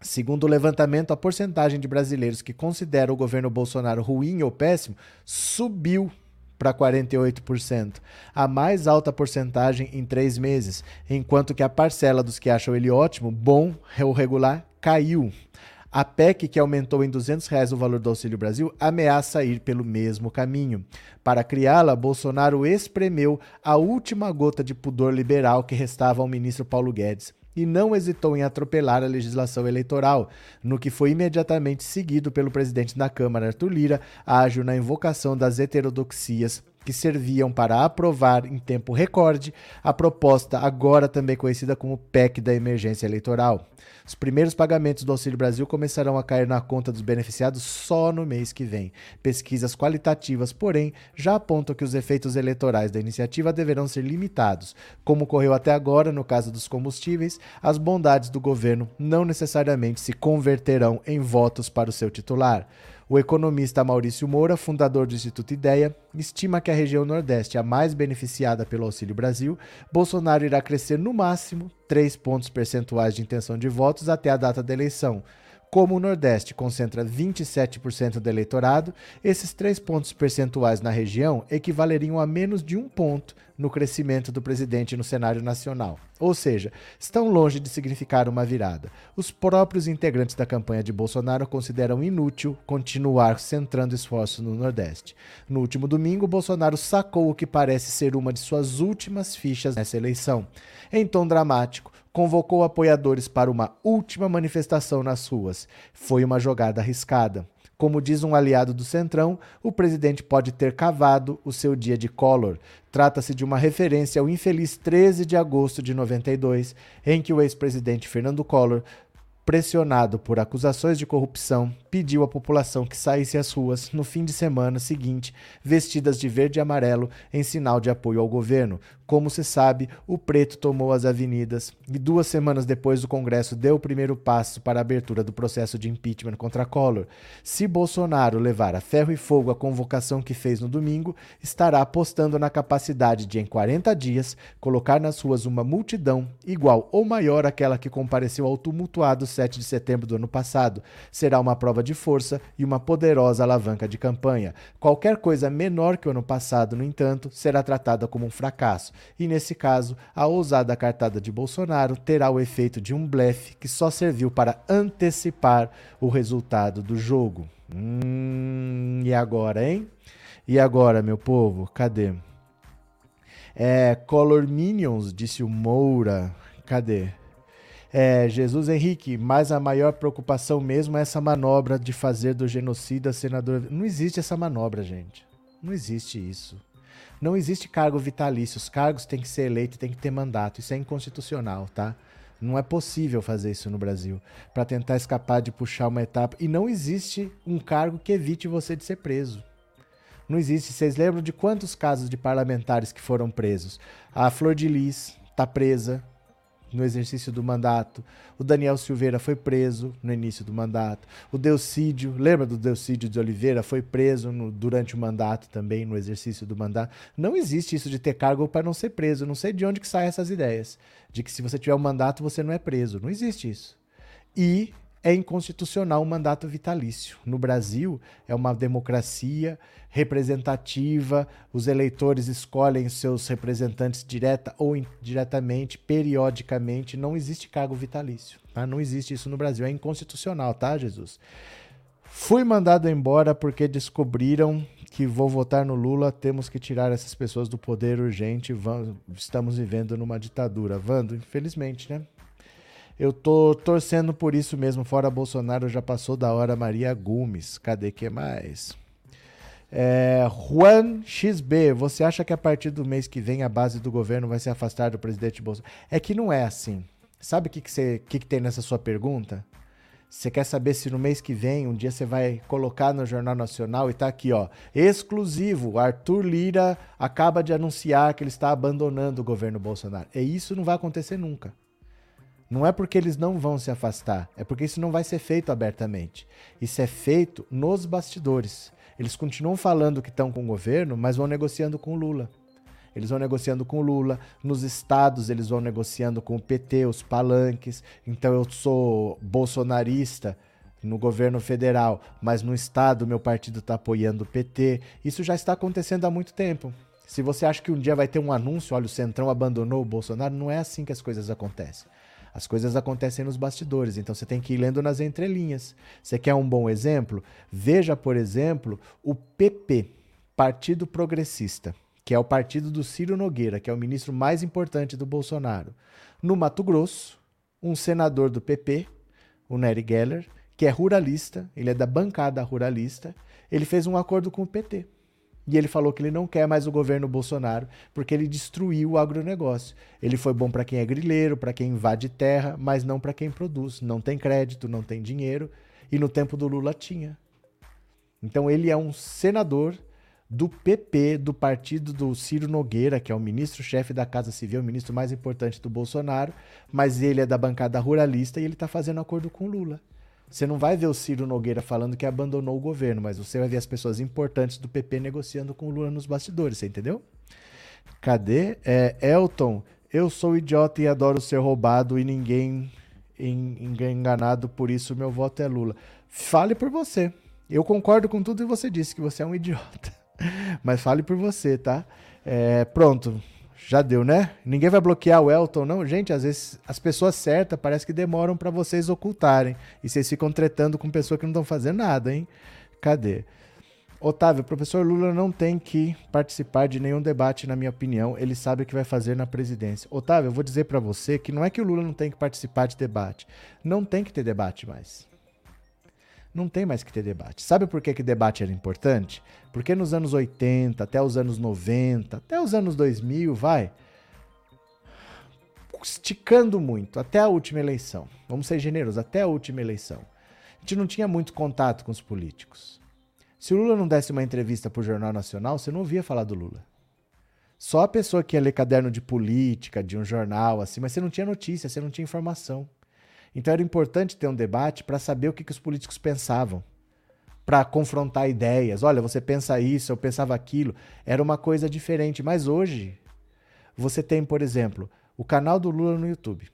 Segundo o levantamento, a porcentagem de brasileiros que consideram o governo Bolsonaro ruim ou péssimo subiu para 48%, a mais alta porcentagem em três meses, enquanto que a parcela dos que acham ele ótimo, bom ou regular caiu. A PEC, que aumentou em 200 reais o valor do Auxílio Brasil, ameaça ir pelo mesmo caminho. Para criá-la, Bolsonaro espremeu a última gota de pudor liberal que restava ao ministro Paulo Guedes e não hesitou em atropelar a legislação eleitoral, no que foi imediatamente seguido pelo presidente da Câmara, Arthur Lira, ágil na invocação das heterodoxias que serviam para aprovar em tempo recorde a proposta, agora também conhecida como PEC da emergência eleitoral. Os primeiros pagamentos do Auxílio Brasil começarão a cair na conta dos beneficiados só no mês que vem. Pesquisas qualitativas, porém, já apontam que os efeitos eleitorais da iniciativa deverão ser limitados. Como ocorreu até agora no caso dos combustíveis, as bondades do governo não necessariamente se converterão em votos para o seu titular. O economista Maurício Moura, fundador do Instituto Ideia, estima que a região Nordeste é a mais beneficiada pelo Auxílio Brasil. Bolsonaro irá crescer no máximo 3 pontos percentuais de intenção de votos até a data da eleição. Como o Nordeste concentra 27% do eleitorado, esses três pontos percentuais na região equivaleriam a menos de um ponto no crescimento do presidente no cenário nacional. Ou seja, estão longe de significar uma virada. Os próprios integrantes da campanha de Bolsonaro consideram inútil continuar centrando esforços no Nordeste. No último domingo, Bolsonaro sacou o que parece ser uma de suas últimas fichas nessa eleição. Em tom dramático, convocou apoiadores para uma última manifestação nas ruas. Foi uma jogada arriscada. Como diz um aliado do Centrão, o presidente pode ter cavado o seu dia de Collor. Trata-se de uma referência ao infeliz 13 de agosto de 92, em que o ex-presidente Fernando Collor pressionado por acusações de corrupção, pediu à população que saísse às ruas no fim de semana seguinte, vestidas de verde e amarelo, em sinal de apoio ao governo. Como se sabe, o preto tomou as avenidas e duas semanas depois o Congresso deu o primeiro passo para a abertura do processo de impeachment contra Collor. Se Bolsonaro levar a ferro e fogo a convocação que fez no domingo, estará apostando na capacidade de, em 40 dias, colocar nas ruas uma multidão igual ou maior àquela que compareceu ao tumultuado 7 de setembro do ano passado. Será uma prova de força e uma poderosa alavanca de campanha. Qualquer coisa menor que o ano passado, no entanto, será tratada como um fracasso. E nesse caso, a ousada cartada de Bolsonaro terá o efeito de um blefe que só serviu para antecipar o resultado do jogo. Hum, e agora, hein? E agora, meu povo? Cadê? É, Color Minions, disse o Moura. Cadê? É, Jesus Henrique, mas a maior preocupação mesmo é essa manobra de fazer do genocida senador. Não existe essa manobra, gente. Não existe isso. Não existe cargo vitalício. Os cargos têm que ser eleitos, têm que ter mandato. Isso é inconstitucional, tá? Não é possível fazer isso no Brasil para tentar escapar de puxar uma etapa. E não existe um cargo que evite você de ser preso. Não existe. Vocês lembram de quantos casos de parlamentares que foram presos? A Flor de Lis está presa, no exercício do mandato. O Daniel Silveira foi preso no início do mandato. O Delcídio, lembra do Delcídio de Oliveira? Foi preso no, durante o mandato também, no exercício do mandato. Não existe isso de ter cargo para não ser preso. Não sei de onde que saem essas ideias. De que se você tiver um mandato, você não é preso. Não existe isso. E é inconstitucional o mandato vitalício. No Brasil, é uma democracia representativa, os eleitores escolhem seus representantes direta ou indiretamente, periodicamente, não existe cargo vitalício. Tá? Não existe isso no Brasil, é inconstitucional, tá, Jesus? Fui mandado embora porque descobriram que vou votar no Lula, temos que tirar essas pessoas do poder urgente, estamos vivendo numa ditadura. Vando, infelizmente, né? Eu tô torcendo por isso mesmo. Fora Bolsonaro, já passou da hora Maria Gomes. Cadê que mais? É, Juan XB, você acha que a partir do mês que vem a base do governo vai se afastar do presidente Bolsonaro? É que não é assim. Sabe o que, que, que, que tem nessa sua pergunta? Você quer saber se no mês que vem, um dia você vai colocar no Jornal Nacional e tá aqui, ó, exclusivo, Arthur Lira acaba de anunciar que ele está abandonando o governo Bolsonaro. E isso não vai acontecer nunca. Não é porque eles não vão se afastar, é porque isso não vai ser feito abertamente. Isso é feito nos bastidores. Eles continuam falando que estão com o governo, mas vão negociando com o Lula. Eles vão negociando com o Lula. Nos estados, eles vão negociando com o PT, os palanques. Então, eu sou bolsonarista no governo federal, mas no estado, meu partido está apoiando o PT. Isso já está acontecendo há muito tempo. Se você acha que um dia vai ter um anúncio, olha, o Centrão abandonou o Bolsonaro, não é assim que as coisas acontecem. As coisas acontecem nos bastidores, então você tem que ir lendo nas entrelinhas. Você quer um bom exemplo? Veja, por exemplo, o PP, Partido Progressista, que é o partido do Ciro Nogueira, que é o ministro mais importante do Bolsonaro. No Mato Grosso, um senador do PP, o Nery Geller, que é ruralista, ele é da bancada ruralista, ele fez um acordo com o PT. E ele falou que ele não quer mais o governo Bolsonaro porque ele destruiu o agronegócio. Ele foi bom para quem é grileiro, para quem invade terra, mas não para quem produz. Não tem crédito, não tem dinheiro. E no tempo do Lula tinha. Então ele é um senador do PP, do partido do Ciro Nogueira, que é o ministro-chefe da Casa Civil, o ministro mais importante do Bolsonaro, mas ele é da bancada ruralista e ele está fazendo acordo com Lula. Você não vai ver o Ciro Nogueira falando que abandonou o governo, mas você vai ver as pessoas importantes do PP negociando com o Lula nos bastidores, você entendeu? Cadê? É, Elton, eu sou idiota e adoro ser roubado e ninguém enganado, por isso meu voto é Lula. Fale por você. Eu concordo com tudo que você disse, que você é um <laughs> idiota. Mas fale por você, tá? É, pronto. Já deu, né? Ninguém vai bloquear o Elton, não? Gente, às vezes as pessoas certas parece que demoram para vocês ocultarem. E vocês ficam tretando com pessoas que não estão fazendo nada, hein? Cadê? Otávio, professor Lula não tem que participar de nenhum debate, na minha opinião. Ele sabe o que vai fazer na presidência. Otávio, eu vou dizer para você que não é que o Lula não tem que participar de debate. Não tem que ter debate mais não tem mais que ter debate. Sabe por que, que debate era importante? Porque nos anos 80, até os anos 90, até os anos 2000, vai, esticando muito, até a última eleição. Vamos ser generosos, até a última eleição. A gente não tinha muito contato com os políticos. Se o Lula não desse uma entrevista para o Jornal Nacional, você não ouvia falar do Lula. Só a pessoa que ia ler caderno de política, de um jornal, assim, mas você não tinha notícia, você não tinha informação. Então era importante ter um debate para saber o que, que os políticos pensavam, para confrontar ideias. Olha, você pensa isso, eu pensava aquilo. Era uma coisa diferente. Mas hoje, você tem, por exemplo, o canal do Lula no YouTube.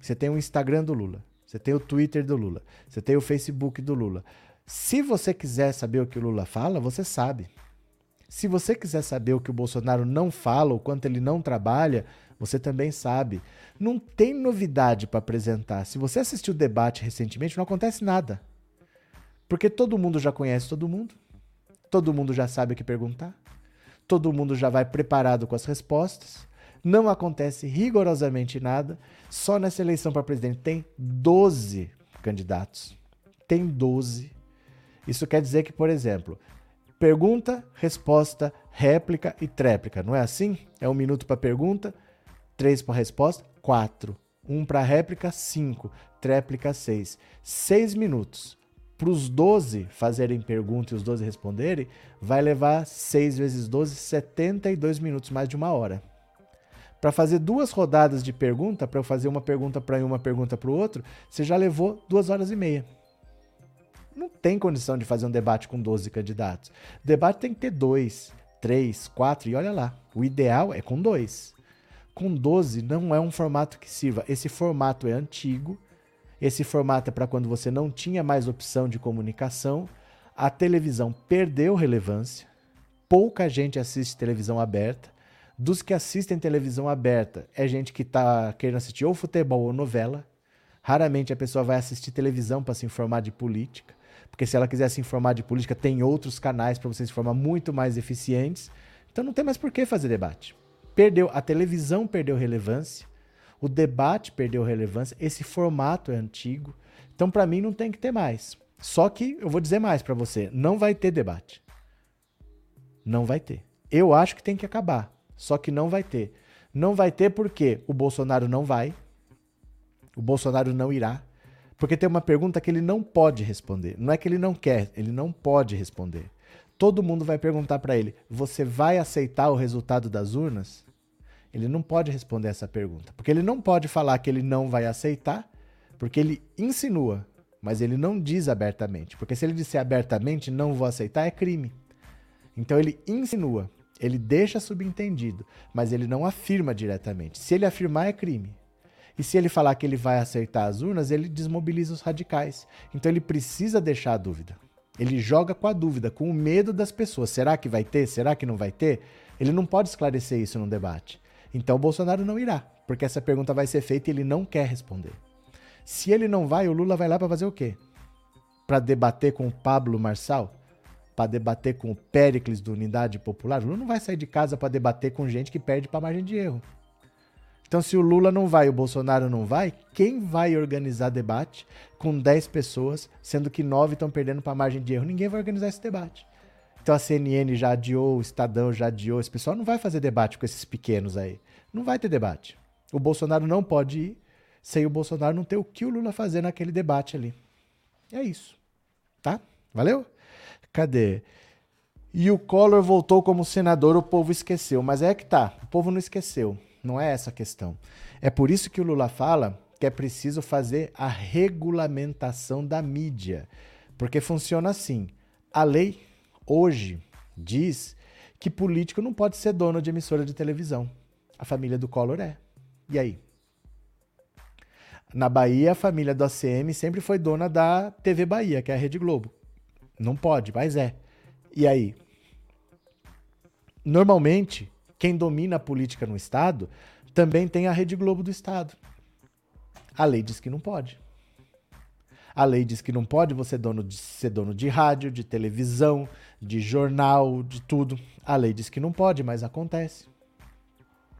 Você tem o Instagram do Lula. Você tem o Twitter do Lula. Você tem o Facebook do Lula. Se você quiser saber o que o Lula fala, você sabe. Se você quiser saber o que o Bolsonaro não fala, o quanto ele não trabalha, você também sabe. Não tem novidade para apresentar. Se você assistiu o debate recentemente, não acontece nada. Porque todo mundo já conhece todo mundo. Todo mundo já sabe o que perguntar. Todo mundo já vai preparado com as respostas. Não acontece rigorosamente nada. Só nessa eleição para presidente tem 12 candidatos. Tem 12. Isso quer dizer que, por exemplo, pergunta, resposta, réplica e tréplica. Não é assim? É um minuto para pergunta, três para resposta, quatro. Um para réplica, cinco. Tréplica, seis. Seis minutos. Para os 12 fazerem pergunta e os 12 responderem, vai levar 6 vezes 12, 72 minutos, mais de uma hora. Para fazer duas rodadas de pergunta, para eu fazer uma pergunta para um, uma pergunta para o outro, você já levou duas horas e meia. Não tem condição de fazer um debate com 12 candidatos. O debate tem que ter dois, três, quatro, e olha lá. O ideal é com dois com 12 não é um formato que sirva. Esse formato é antigo. Esse formato é para quando você não tinha mais opção de comunicação. A televisão perdeu relevância. Pouca gente assiste televisão aberta. Dos que assistem televisão aberta, é gente que está querendo assistir ou futebol ou novela. Raramente a pessoa vai assistir televisão para se informar de política, porque se ela quiser se informar de política, tem outros canais para você se informar muito mais eficientes. Então não tem mais por que fazer debate perdeu, a televisão perdeu relevância, o debate perdeu relevância, esse formato é antigo. Então, para mim, não tem que ter mais. Só que eu vou dizer mais para você: não vai ter debate. Não vai ter. Eu acho que tem que acabar. Só que não vai ter. Não vai ter porque o Bolsonaro não vai. O Bolsonaro não irá. Porque tem uma pergunta que ele não pode responder. Não é que ele não quer, ele não pode responder. Todo mundo vai perguntar para ele: você vai aceitar o resultado das urnas? Ele não pode responder essa pergunta, porque ele não pode falar que ele não vai aceitar, porque ele insinua, mas ele não diz abertamente. Porque se ele disser abertamente não vou aceitar, é crime. Então ele insinua, ele deixa subentendido, mas ele não afirma diretamente. Se ele afirmar, é crime. E se ele falar que ele vai aceitar as urnas, ele desmobiliza os radicais. Então ele precisa deixar a dúvida. Ele joga com a dúvida, com o medo das pessoas. Será que vai ter? Será que não vai ter? Ele não pode esclarecer isso no debate. Então o Bolsonaro não irá, porque essa pergunta vai ser feita e ele não quer responder. Se ele não vai, o Lula vai lá para fazer o quê? Para debater com o Pablo Marçal? Para debater com o Péricles do Unidade Popular? O Lula não vai sair de casa para debater com gente que perde para margem de erro. Então, se o Lula não vai o Bolsonaro não vai, quem vai organizar debate com 10 pessoas, sendo que 9 estão perdendo para margem de erro? Ninguém vai organizar esse debate. Então a CNN já adiou, o Estadão já adiou. Esse pessoal não vai fazer debate com esses pequenos aí. Não vai ter debate. O Bolsonaro não pode ir sem o Bolsonaro não ter o que o Lula fazer naquele debate ali. É isso. Tá? Valeu? Cadê? E o Collor voltou como senador, o povo esqueceu. Mas é que tá, o povo não esqueceu. Não é essa a questão. É por isso que o Lula fala que é preciso fazer a regulamentação da mídia. Porque funciona assim. A lei, hoje, diz que político não pode ser dono de emissora de televisão. A família do Collor é. E aí? Na Bahia, a família do ACM sempre foi dona da TV Bahia, que é a Rede Globo. Não pode, mas é. E aí? Normalmente, quem domina a política no Estado também tem a Rede Globo do Estado. A lei diz que não pode. A lei diz que não pode você dono de, ser dono de rádio, de televisão, de jornal, de tudo. A lei diz que não pode, mas acontece.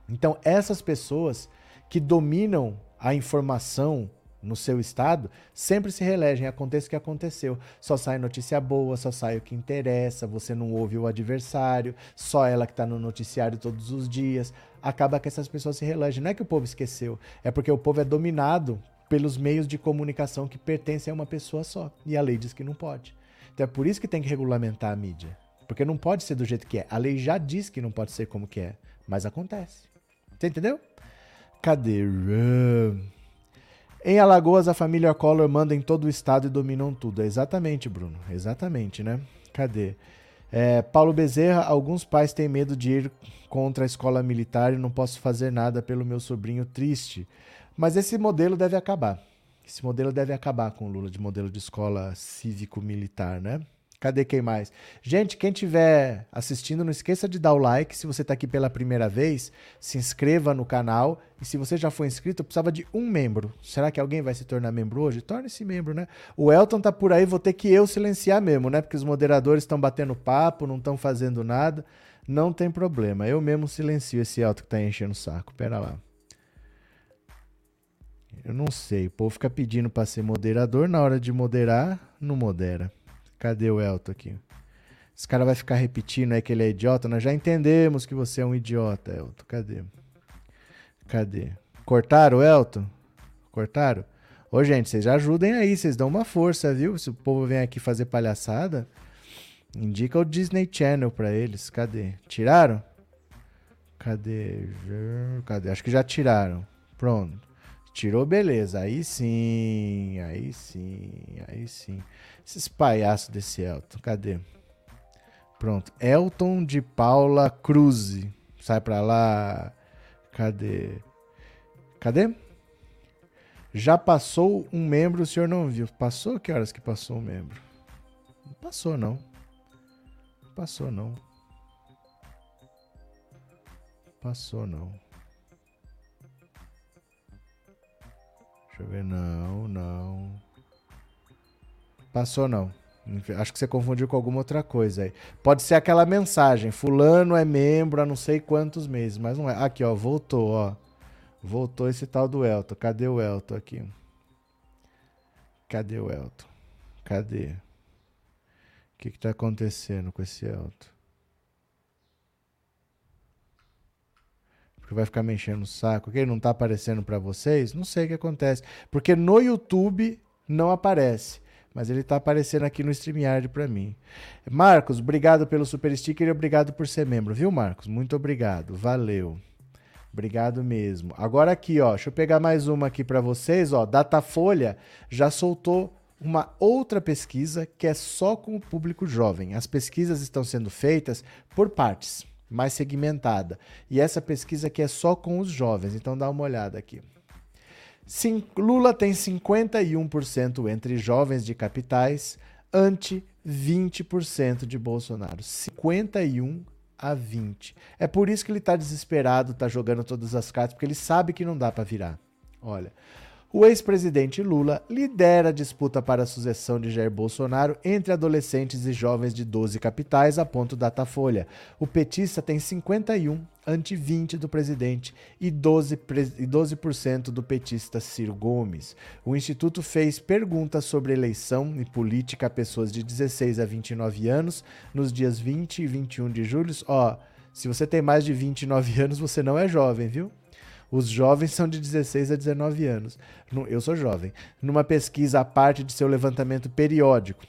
Então, essas pessoas que dominam a informação no seu estado sempre se reelegem, aconteça o que aconteceu. Só sai notícia boa, só sai o que interessa, você não ouve o adversário, só ela que está no noticiário todos os dias. Acaba que essas pessoas se reelegem. Não é que o povo esqueceu, é porque o povo é dominado pelos meios de comunicação que pertencem a uma pessoa só. E a lei diz que não pode. Então é por isso que tem que regulamentar a mídia. Porque não pode ser do jeito que é. A lei já diz que não pode ser como que é, mas acontece. Você entendeu? Cadê? Em Alagoas, a família Collor manda em todo o estado e dominam tudo. É exatamente, Bruno. Exatamente, né? Cadê? É, Paulo Bezerra, alguns pais têm medo de ir contra a escola militar e não posso fazer nada pelo meu sobrinho triste. Mas esse modelo deve acabar. Esse modelo deve acabar com o Lula de modelo de escola cívico-militar, né? Cadê quem mais? Gente, quem estiver assistindo, não esqueça de dar o like. Se você está aqui pela primeira vez, se inscreva no canal. E se você já foi inscrito, eu precisava de um membro. Será que alguém vai se tornar membro hoje? Torne-se membro, né? O Elton tá por aí, vou ter que eu silenciar mesmo, né? Porque os moderadores estão batendo papo, não estão fazendo nada. Não tem problema. Eu mesmo silencio esse Elton que tá enchendo o saco. Pera lá. Eu não sei. O povo fica pedindo para ser moderador. Na hora de moderar, não modera. Cadê o Elton aqui? Esse cara vai ficar repetindo aí que ele é idiota. Nós já entendemos que você é um idiota, Elton. Cadê? Cadê? Cortaram o Elton? Cortaram? Ô, gente, vocês ajudem aí, vocês dão uma força, viu? Se o povo vem aqui fazer palhaçada, indica o Disney Channel pra eles. Cadê? Tiraram? Cadê? Cadê? Acho que já tiraram. Pronto. Tirou, beleza. Aí sim, aí sim, aí sim. Esses palhaços desse Elton, cadê? Pronto. Elton de Paula Cruz. Sai pra lá. Cadê? Cadê? Já passou um membro, o senhor não viu. Passou? Que horas que passou um membro? Não passou, não. Passou, não. Passou, não. Deixa eu ver. Não, não. Passou não. Acho que você confundiu com alguma outra coisa aí. Pode ser aquela mensagem: Fulano é membro há não sei quantos meses, mas não é. Aqui, ó, voltou, ó. Voltou esse tal do Elton. Cadê o Elton aqui? Cadê o Elton? Cadê? O que que tá acontecendo com esse Elton? Porque vai ficar me enchendo o saco, que ele não tá aparecendo para vocês? Não sei o que acontece. Porque no YouTube não aparece. Mas ele tá aparecendo aqui no StreamYard para mim. Marcos, obrigado pelo super sticker e obrigado por ser membro, viu, Marcos? Muito obrigado. Valeu. Obrigado mesmo. Agora aqui, ó, deixa eu pegar mais uma aqui para vocês, ó. Datafolha já soltou uma outra pesquisa que é só com o público jovem. As pesquisas estão sendo feitas por partes mais segmentada. E essa pesquisa aqui é só com os jovens, então dá uma olhada aqui. Sim, Lula tem 51% entre jovens de capitais, ante 20% de Bolsonaro. 51 a 20. É por isso que ele está desesperado, está jogando todas as cartas, porque ele sabe que não dá para virar. Olha, O ex-presidente Lula lidera a disputa para a sucessão de Jair Bolsonaro entre adolescentes e jovens de 12 capitais, aponta o Datafolha. O petista tem 51 ante 20 do presidente e 12%, e 12 do petista Ciro Gomes. O Instituto fez perguntas sobre eleição e política a pessoas de 16 a 29 anos nos dias 20 e 21 de julho. Ó, se você tem mais de 29 anos, você não é jovem, viu? Os jovens são de 16 a 19 anos. Eu sou jovem. Numa pesquisa à parte de seu levantamento periódico.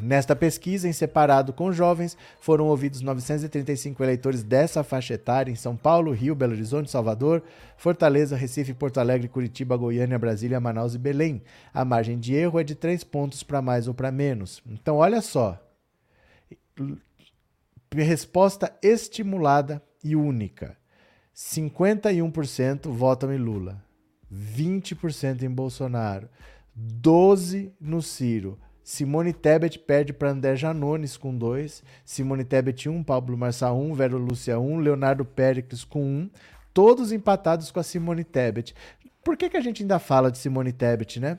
Nesta pesquisa, em separado com jovens, foram ouvidos 935 eleitores dessa faixa etária em São Paulo, Rio, Belo Horizonte, Salvador, Fortaleza, Recife, Porto Alegre, Curitiba, Goiânia, Brasília, Manaus e Belém. A margem de erro é de 3 pontos para mais ou para menos. Então, olha só. Resposta estimulada e única. 51% votam em Lula, 20% em Bolsonaro, 12% no Ciro. Simone Tebet perde para André Janones com 2, Simone Tebet 1, um, Pablo Marçal 1, um, Vero Lúcia 1, um, Leonardo Péricles com 1, um, todos empatados com a Simone Tebet. Por que, que a gente ainda fala de Simone Tebet, né?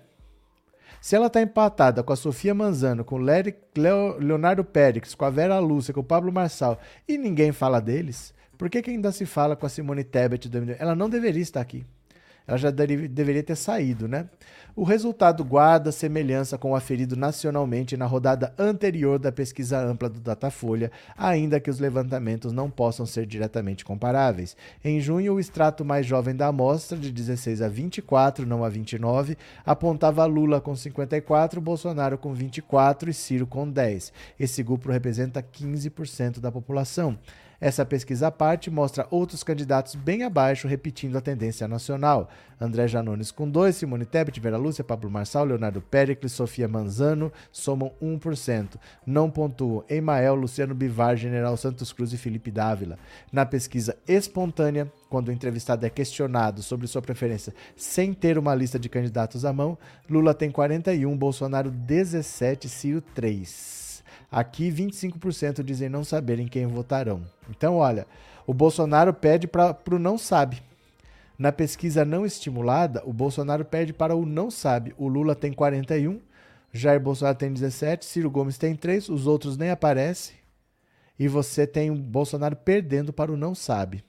Se ela está empatada com a Sofia Manzano, com o Leonardo Péricles, com a Vera Lúcia, com o Pablo Marçal e ninguém fala deles, por que, que ainda se fala com a Simone Tebet do MDB? Ela não deveria estar aqui. Ela já deveria ter saído, né? O resultado guarda semelhança com o aferido nacionalmente na rodada anterior da pesquisa ampla do Datafolha, ainda que os levantamentos não possam ser diretamente comparáveis. Em junho, o extrato mais jovem da amostra, de 16 a 24, não a 29, apontava Lula com 54, Bolsonaro com 24 e Ciro com 10. Esse grupo representa 15% da população. Essa pesquisa à parte mostra outros candidatos bem abaixo, repetindo a tendência nacional. André Janones com 2, Simone Tebet, Vera Lúcia, Pablo Marçal, Leonardo Pericles, Sofia Manzano somam 1%. Não pontuam Emael, Luciano Bivar, General Santos Cruz e Felipe Dávila. Na pesquisa espontânea, quando o entrevistado é questionado sobre sua preferência sem ter uma lista de candidatos à mão, Lula tem 41, Bolsonaro 17, Ciro 3. Aqui, 25% dizem não saberem quem votarão. Então, olha, o Bolsonaro pede para o não sabe. Na pesquisa não estimulada, o Bolsonaro pede para o não sabe. O Lula tem 41, Jair Bolsonaro tem 17, Ciro Gomes tem 3, os outros nem aparecem. E você tem o Bolsonaro perdendo para o não sabe.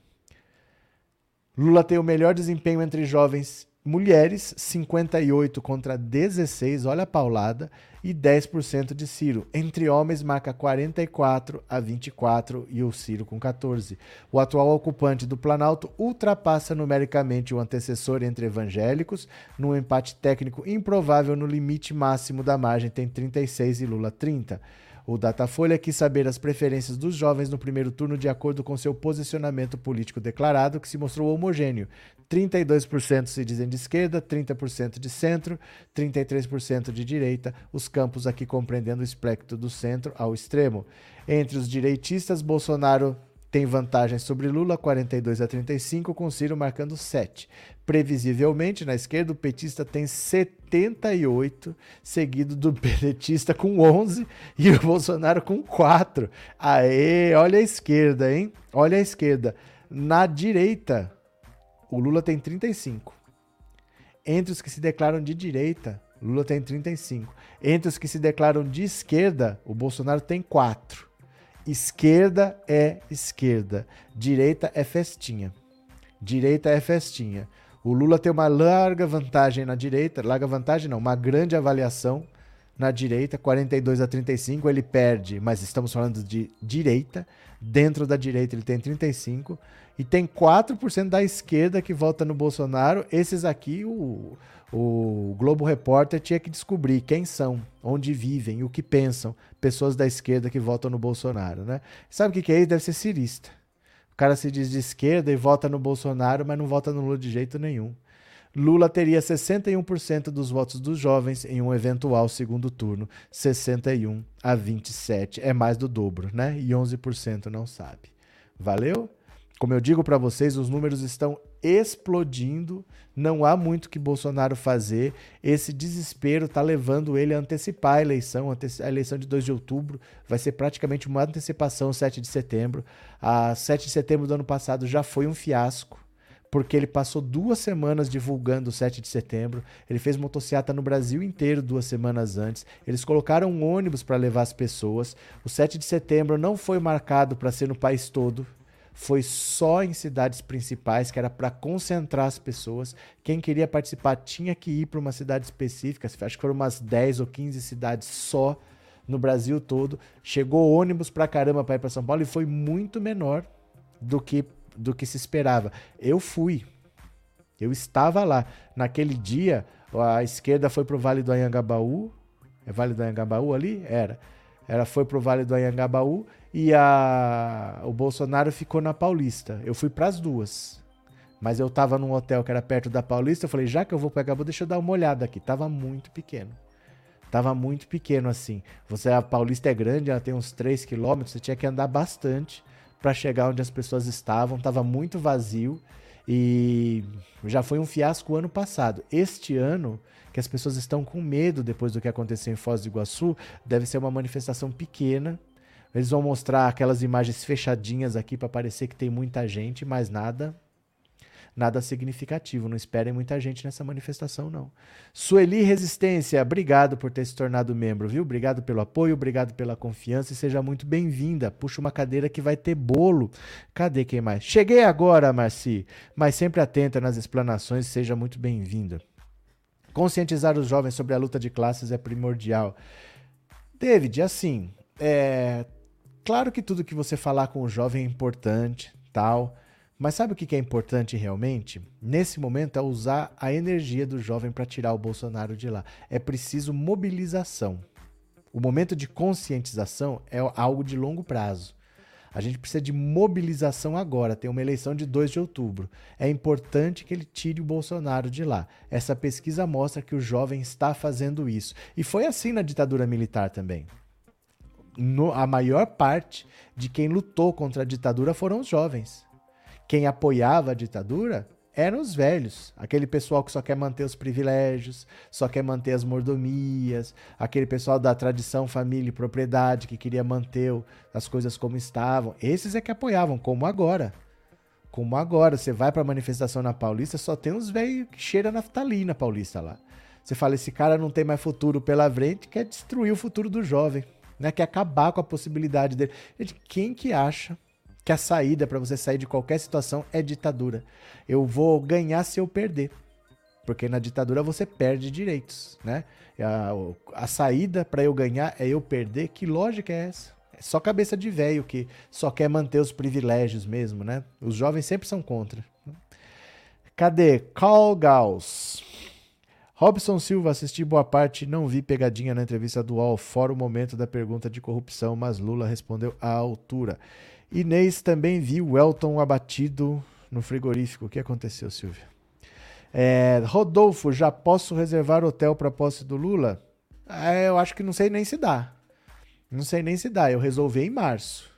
Lula tem o melhor desempenho entre jovens mulheres, 58 contra 16, olha a paulada, e 10% de Ciro. Entre homens, marca 44 a 24 e o Ciro com 14. O atual ocupante do Planalto ultrapassa numericamente o antecessor entre evangélicos, num empate técnico improvável no limite máximo da margem, tem 36 e Lula 30. O Datafolha quis saber as preferências dos jovens no primeiro turno de acordo com seu posicionamento político declarado, que se mostrou homogêneo. 32% se dizem de esquerda, 30% de centro, 33% de direita, os campos aqui compreendendo o espectro do centro ao extremo. Entre os direitistas, Bolsonaro tem vantagem sobre Lula, 42 a 35, com Ciro marcando 7. Previsivelmente, na esquerda, o petista tem 78, seguido do <laughs> petista com 11 e o Bolsonaro com 4. Aê, olha a esquerda, hein? Olha a esquerda. Na direita, o Lula tem 35. Entre os que se declaram de direita, Lula tem 35. Entre os que se declaram de esquerda, o Bolsonaro tem 4. Esquerda é esquerda, direita é festinha. Direita é festinha. O Lula tem uma larga vantagem na direita, larga vantagem não, uma grande avaliação na direita, 42 a 35, ele perde, mas estamos falando de direita. Dentro da direita ele tem 35 e tem 4% da esquerda que vota no Bolsonaro. Esses aqui o o Globo Repórter tinha que descobrir quem são, onde vivem, o que pensam pessoas da esquerda que votam no Bolsonaro, né? Sabe o que é isso? Deve ser cirista. O cara se diz de esquerda e vota no Bolsonaro, mas não vota no Lula de jeito nenhum. Lula teria 61% dos votos dos jovens em um eventual segundo turno, 61 a 27, é mais do dobro, né? E 11% não sabe. Valeu? Como eu digo para vocês, os números estão explodindo, não há muito que Bolsonaro fazer. Esse desespero está levando ele a antecipar a eleição, a eleição de 2 de outubro vai ser praticamente uma antecipação 7 de setembro. A 7 de setembro do ano passado já foi um fiasco porque ele passou duas semanas divulgando o 7 de setembro. Ele fez motociata no Brasil inteiro duas semanas antes. Eles colocaram um ônibus para levar as pessoas. O 7 de setembro não foi marcado para ser no país todo. Foi só em cidades principais, que era para concentrar as pessoas. Quem queria participar tinha que ir para uma cidade específica. Acho que foram umas 10 ou 15 cidades só no Brasil todo. Chegou ônibus para caramba para ir para São Paulo e foi muito menor do que do que se esperava. Eu fui. Eu estava lá. Naquele dia, a esquerda foi para o Vale do Anhangabaú. É Vale do Anhangabaú ali? Era. Ela foi para o Vale do Anhangabaú e a, o Bolsonaro ficou na Paulista. Eu fui para as duas. Mas eu estava num hotel que era perto da Paulista. Eu falei, já que eu vou pegar, vou deixa eu dar uma olhada aqui. Tava muito pequeno. Tava muito pequeno assim. Você a Paulista é grande, ela tem uns 3 quilômetros. Você tinha que andar bastante para chegar onde as pessoas estavam, estava muito vazio e já foi um fiasco ano passado. Este ano, que as pessoas estão com medo depois do que aconteceu em Foz do Iguaçu, deve ser uma manifestação pequena. Eles vão mostrar aquelas imagens fechadinhas aqui para parecer que tem muita gente, mas nada nada significativo. Não esperem muita gente nessa manifestação, não. Sueli Resistência, obrigado por ter se tornado membro, viu? Obrigado pelo apoio, obrigado pela confiança e seja muito bem-vinda. Puxa uma cadeira que vai ter bolo. Cadê quem mais? Cheguei agora, Marci, mas sempre atenta nas explanações, seja muito bem-vinda. Conscientizar os jovens sobre a luta de classes é primordial. David, assim, é claro que tudo que você falar com o jovem é importante, tal. Mas sabe o que é importante realmente? Nesse momento é usar a energia do jovem para tirar o Bolsonaro de lá. É preciso mobilização. O momento de conscientização é algo de longo prazo. A gente precisa de mobilização agora. Tem uma eleição de 2 de outubro. É importante que ele tire o Bolsonaro de lá. Essa pesquisa mostra que o jovem está fazendo isso. E foi assim na ditadura militar também. No, a maior parte de quem lutou contra a ditadura foram os jovens quem apoiava a ditadura eram os velhos, aquele pessoal que só quer manter os privilégios, só quer manter as mordomias, aquele pessoal da tradição, família e propriedade que queria manter as coisas como estavam. Esses é que apoiavam, como agora. Como agora, você vai para manifestação na Paulista, só tem uns velhos que cheiram naftalina Paulista lá. Você fala, esse cara não tem mais futuro pela frente, quer destruir o futuro do jovem, né? quer acabar com a possibilidade dele. Gente, quem que acha que a saída para você sair de qualquer situação é ditadura. Eu vou ganhar se eu perder. Porque na ditadura você perde direitos, né? A, a saída para eu ganhar é eu perder. Que lógica é essa? É só cabeça de velho que só quer manter os privilégios mesmo, né? Os jovens sempre são contra. Cadê? Carl Gauss. Robson Silva, assisti boa parte, não vi pegadinha na entrevista do UOL, fora o momento da pergunta de corrupção, mas Lula respondeu à altura. Inês também viu Elton abatido no frigorífico. O que aconteceu, Silvia? É, Rodolfo, já posso reservar hotel para posse do Lula? É, eu acho que não sei nem se dá. Não sei nem se dá. Eu resolvi em março.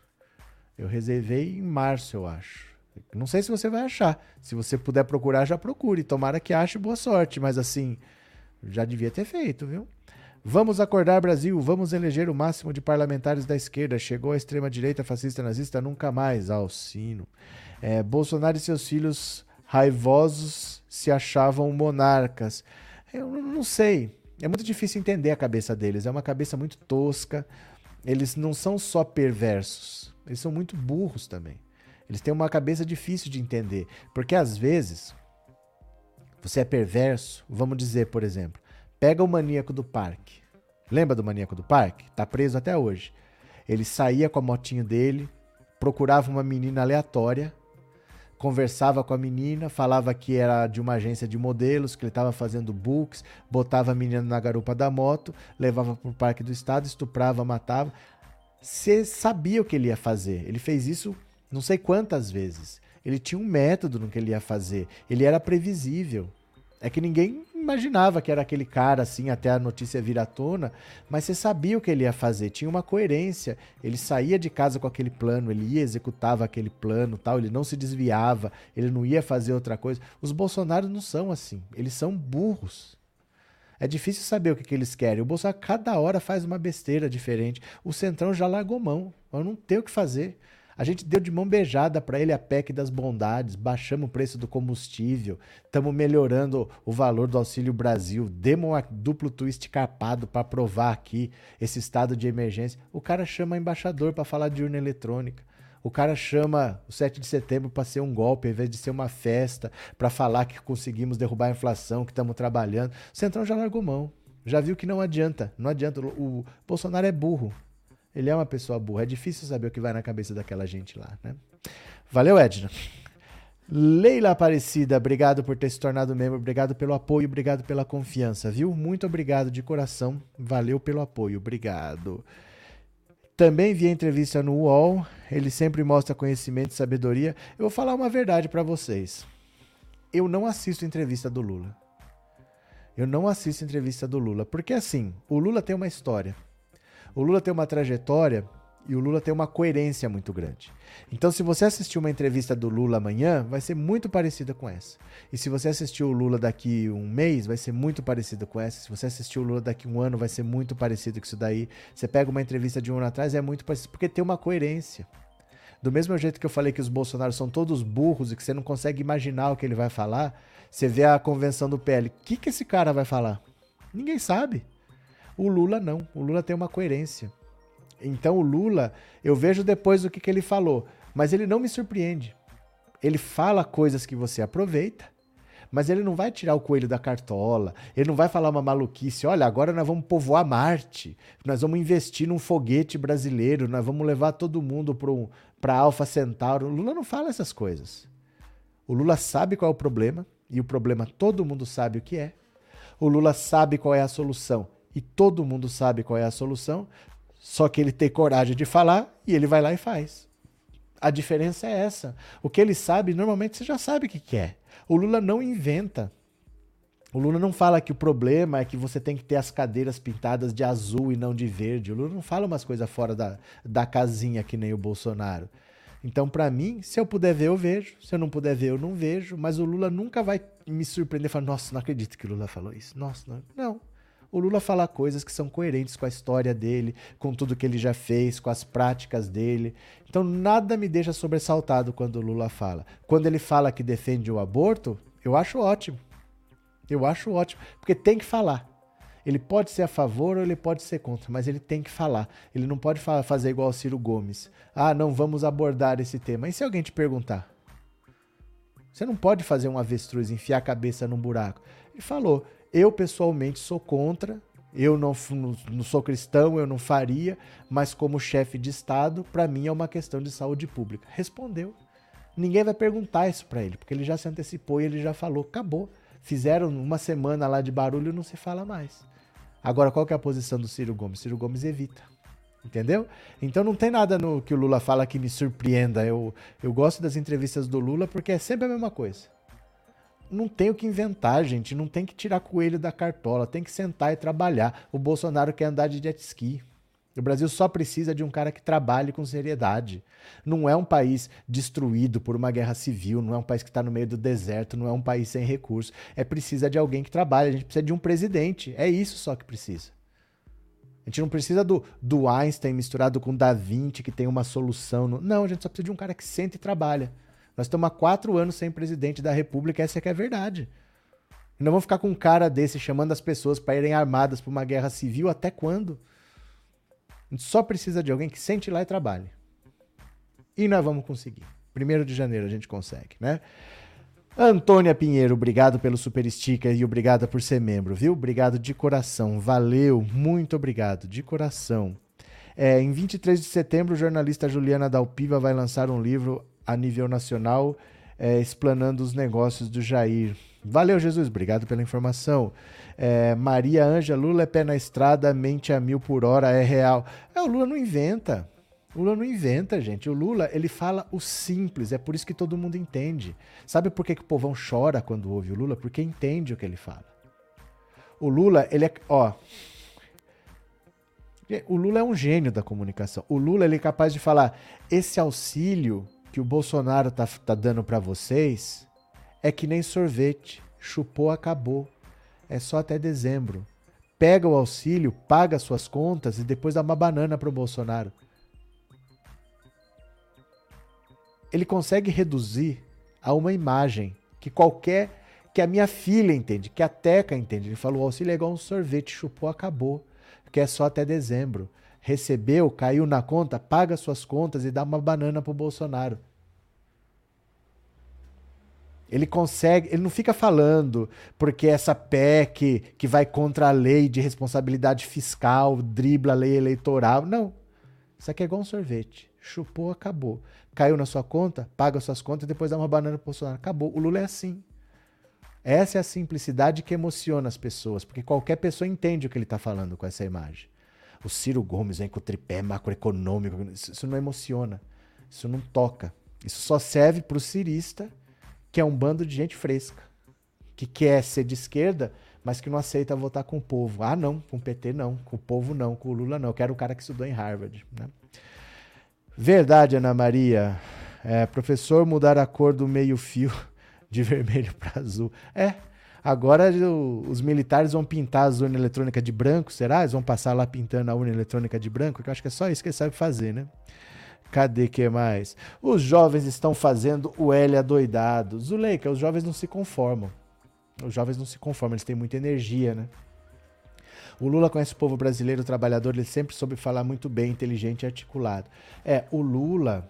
Eu reservei em março, eu acho. Não sei se você vai achar. Se você puder procurar, já procure. Tomara que ache boa sorte. Mas assim, já devia ter feito, viu? Vamos acordar, Brasil. Vamos eleger o máximo de parlamentares da esquerda. Chegou a extrema-direita fascista nazista nunca mais. Alcino. É, Bolsonaro e seus filhos raivosos se achavam monarcas. Eu não sei. É muito difícil entender a cabeça deles. É uma cabeça muito tosca. Eles não são só perversos. Eles são muito burros também. Eles têm uma cabeça difícil de entender. Porque às vezes você é perverso. Vamos dizer, por exemplo, Pega o maníaco do parque. Lembra do maníaco do parque? Tá preso até hoje. Ele saía com a motinha dele, procurava uma menina aleatória, conversava com a menina, falava que era de uma agência de modelos, que ele estava fazendo books, botava a menina na garupa da moto, levava para o parque do estado, estuprava, matava. Você sabia o que ele ia fazer. Ele fez isso não sei quantas vezes. Ele tinha um método no que ele ia fazer. Ele era previsível. É que ninguém imaginava que era aquele cara assim até a notícia vir à tona, mas você sabia o que ele ia fazer, tinha uma coerência. Ele saía de casa com aquele plano, ele ia executava aquele plano, tal, ele não se desviava, ele não ia fazer outra coisa. Os Bolsonaros não são assim, eles são burros. É difícil saber o que, que eles querem. O Bolsonaro cada hora faz uma besteira diferente. O Centrão já largou mão. Eu não tenho o que fazer. A gente deu de mão beijada para ele a PEC das bondades, baixamos o preço do combustível, estamos melhorando o valor do Auxílio Brasil, demos um duplo twist carpado para aprovar aqui esse estado de emergência. O cara chama embaixador para falar de urna eletrônica. O cara chama o 7 de setembro para ser um golpe, ao invés de ser uma festa, para falar que conseguimos derrubar a inflação, que estamos trabalhando. O Centrão já largou mão. Já viu que não adianta. Não adianta. O Bolsonaro é burro. Ele é uma pessoa burra. É difícil saber o que vai na cabeça daquela gente lá, né? Valeu, Edna. Leila Aparecida, obrigado por ter se tornado membro, obrigado pelo apoio, obrigado pela confiança, viu? Muito obrigado de coração, valeu pelo apoio, obrigado. Também vi a entrevista no UOL, ele sempre mostra conhecimento e sabedoria. Eu vou falar uma verdade para vocês. Eu não assisto entrevista do Lula. Eu não assisto entrevista do Lula, porque assim, o Lula tem uma história. O Lula tem uma trajetória e o Lula tem uma coerência muito grande. Então, se você assistir uma entrevista do Lula amanhã, vai ser muito parecida com essa. E se você assistir o Lula daqui um mês, vai ser muito parecida com essa. Se você assistir o Lula daqui um ano, vai ser muito parecido com isso daí. Você pega uma entrevista de um ano atrás, é muito parecido, porque tem uma coerência. Do mesmo jeito que eu falei que os Bolsonaros são todos burros e que você não consegue imaginar o que ele vai falar, você vê a convenção do PL. O que, que esse cara vai falar? Ninguém sabe. O Lula não. O Lula tem uma coerência. Então o Lula, eu vejo depois do que, que ele falou, mas ele não me surpreende. Ele fala coisas que você aproveita, mas ele não vai tirar o coelho da cartola, ele não vai falar uma maluquice, olha, agora nós vamos povoar Marte, nós vamos investir num foguete brasileiro, nós vamos levar todo mundo para Alfa Centauro. O Lula não fala essas coisas. O Lula sabe qual é o problema, e o problema todo mundo sabe o que é. O Lula sabe qual é a solução e todo mundo sabe qual é a solução, só que ele tem coragem de falar e ele vai lá e faz. A diferença é essa. O que ele sabe, normalmente você já sabe o que quer. É. O Lula não inventa. O Lula não fala que o problema é que você tem que ter as cadeiras pintadas de azul e não de verde. O Lula não fala umas coisas fora da, da casinha que nem o Bolsonaro. Então, para mim, se eu puder ver, eu vejo. Se eu não puder ver, eu não vejo. Mas o Lula nunca vai me surpreender e falar: Nossa, não acredito que o Lula falou isso. Nossa, não. Não o Lula fala coisas que são coerentes com a história dele, com tudo que ele já fez, com as práticas dele. Então nada me deixa sobressaltado quando o Lula fala. Quando ele fala que defende o aborto, eu acho ótimo. Eu acho ótimo, porque tem que falar. Ele pode ser a favor ou ele pode ser contra, mas ele tem que falar. Ele não pode fazer igual o Ciro Gomes. Ah, não vamos abordar esse tema. E se alguém te perguntar? Você não pode fazer um avestruz, enfiar a cabeça num buraco. Ele falou: eu, pessoalmente, sou contra. Eu não, não sou cristão, eu não faria, mas como chefe de Estado, para mim é uma questão de saúde pública. Respondeu. Ninguém vai perguntar isso para ele, porque ele já se antecipou e ele já falou. Acabou. Fizeram uma semana lá de barulho e não se fala mais. Agora, qual que é a posição do Ciro Gomes? Ciro Gomes evita. Entendeu? Então não tem nada no que o Lula fala que me surpreenda. Eu, eu gosto das entrevistas do Lula porque é sempre a mesma coisa não tem o que inventar, gente. Não tem que tirar coelho da cartola. Tem que sentar e trabalhar. O Bolsonaro quer andar de jet ski. O Brasil só precisa de um cara que trabalhe com seriedade. Não é um país destruído por uma guerra civil, não é um país que está no meio do deserto, não é um país sem recursos. É precisa de alguém que trabalhe. A gente precisa de um presidente. É isso só que precisa. A gente não precisa do, do Einstein misturado com Da Vinci, que tem uma solução. No... Não, a gente só precisa de um cara que senta e trabalha. Nós estamos há quatro anos sem presidente da República, essa é que é a verdade. E não vamos ficar com um cara desse chamando as pessoas para irem armadas para uma guerra civil até quando? A gente só precisa de alguém que sente lá e trabalhe. E nós vamos conseguir. Primeiro de janeiro a gente consegue, né? Antônia Pinheiro, obrigado pelo super sticker e obrigada por ser membro, viu? Obrigado de coração. Valeu, muito obrigado, de coração. É, em 23 de setembro, a jornalista Juliana Dalpiva vai lançar um livro a nível nacional, é, explanando os negócios do Jair. Valeu, Jesus, obrigado pela informação. É, Maria Anja, Lula é pé na estrada, mente a mil por hora, é real. É, o Lula não inventa. O Lula não inventa, gente. O Lula, ele fala o simples, é por isso que todo mundo entende. Sabe por que, que o povão chora quando ouve o Lula? Porque entende o que ele fala. O Lula, ele é. Ó. O Lula é um gênio da comunicação. O Lula, ele é capaz de falar: esse auxílio que o Bolsonaro tá, tá dando para vocês é que nem sorvete. Chupou, acabou. É só até dezembro. Pega o auxílio, paga suas contas e depois dá uma banana pro Bolsonaro. ele consegue reduzir a uma imagem que qualquer que a minha filha entende, que a Teca entende. Ele falou: o auxílio é igual um sorvete, chupou, acabou, que é só até dezembro. Recebeu, caiu na conta, paga suas contas e dá uma banana pro Bolsonaro. Ele consegue, ele não fica falando porque essa PEC que vai contra a lei de responsabilidade fiscal, dribla a lei eleitoral. Não. Isso aqui é igual um sorvete. Chupou, acabou. Caiu na sua conta, paga suas contas e depois dá uma banana pro Bolsonaro. Acabou. O Lula é assim. Essa é a simplicidade que emociona as pessoas, porque qualquer pessoa entende o que ele está falando com essa imagem. O Ciro Gomes vem com o tripé macroeconômico. Isso não emociona. Isso não toca. Isso só serve para o cirista que é um bando de gente fresca, que quer ser de esquerda, mas que não aceita votar com o povo. Ah, não, com o PT não, com o povo não, com o Lula não. Eu quero o cara que estudou em Harvard. Né? Verdade, Ana Maria. É, professor mudar a cor do meio-fio <laughs> de vermelho para azul. É. Agora o, os militares vão pintar as urnas eletrônicas de branco, será? Eles vão passar lá pintando a urna eletrônica de branco? Que eu acho que é só isso que eles sabem fazer, né? Cadê que mais? Os jovens estão fazendo o L adoidado. Zuleika, os jovens não se conformam. Os jovens não se conformam, eles têm muita energia, né? O Lula conhece o povo brasileiro trabalhador, ele sempre soube falar muito bem, inteligente e articulado. É, o Lula.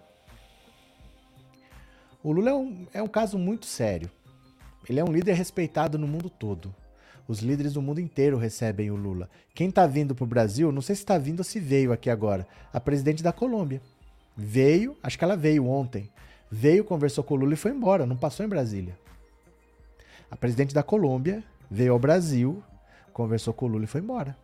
O Lula é um, é um caso muito sério. Ele é um líder respeitado no mundo todo. Os líderes do mundo inteiro recebem o Lula. Quem está vindo para o Brasil, não sei se está vindo ou se veio aqui agora, a presidente da Colômbia. Veio, acho que ela veio ontem. Veio, conversou com o Lula e foi embora, não passou em Brasília. A presidente da Colômbia veio ao Brasil, conversou com o Lula e foi embora.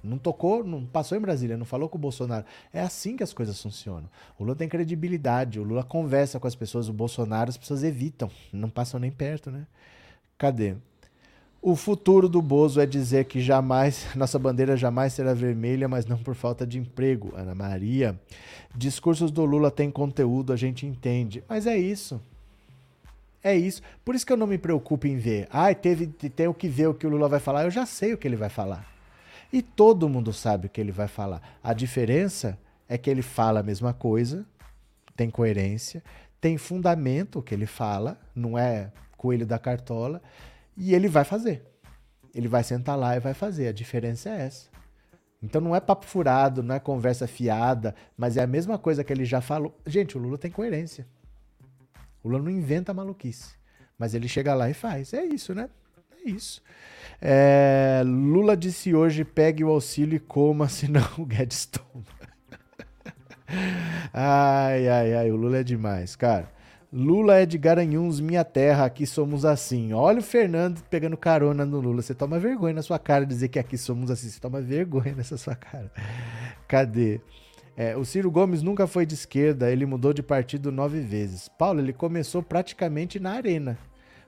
Não tocou, não passou em Brasília, não falou com o Bolsonaro. É assim que as coisas funcionam. O Lula tem credibilidade, o Lula conversa com as pessoas, o Bolsonaro as pessoas evitam, não passam nem perto, né? Cadê? O futuro do Bozo é dizer que jamais, <laughs> nossa bandeira jamais será vermelha, mas não por falta de emprego. Ana Maria. Discursos do Lula têm conteúdo, a gente entende. Mas é isso. É isso. Por isso que eu não me preocupo em ver. Ai, teve, o que ver o que o Lula vai falar. Eu já sei o que ele vai falar. E todo mundo sabe o que ele vai falar. A diferença é que ele fala a mesma coisa, tem coerência, tem fundamento o que ele fala, não é coelho da cartola e ele vai fazer. Ele vai sentar lá e vai fazer. A diferença é essa. Então não é papo furado, não é conversa fiada, mas é a mesma coisa que ele já falou. Gente, o Lula tem coerência. O Lula não inventa maluquice. Mas ele chega lá e faz. É isso, né? É isso. É, Lula disse hoje: pegue o auxílio e coma, <laughs> senão o Guedes toma. <laughs> ai, ai, ai, o Lula é demais, cara. Lula é de Garanhuns, minha terra, aqui somos assim. Olha o Fernando pegando carona no Lula. Você toma vergonha na sua cara dizer que aqui somos assim. Você toma vergonha nessa sua cara. Cadê? É, o Ciro Gomes nunca foi de esquerda, ele mudou de partido nove vezes. Paulo, ele começou praticamente na Arena,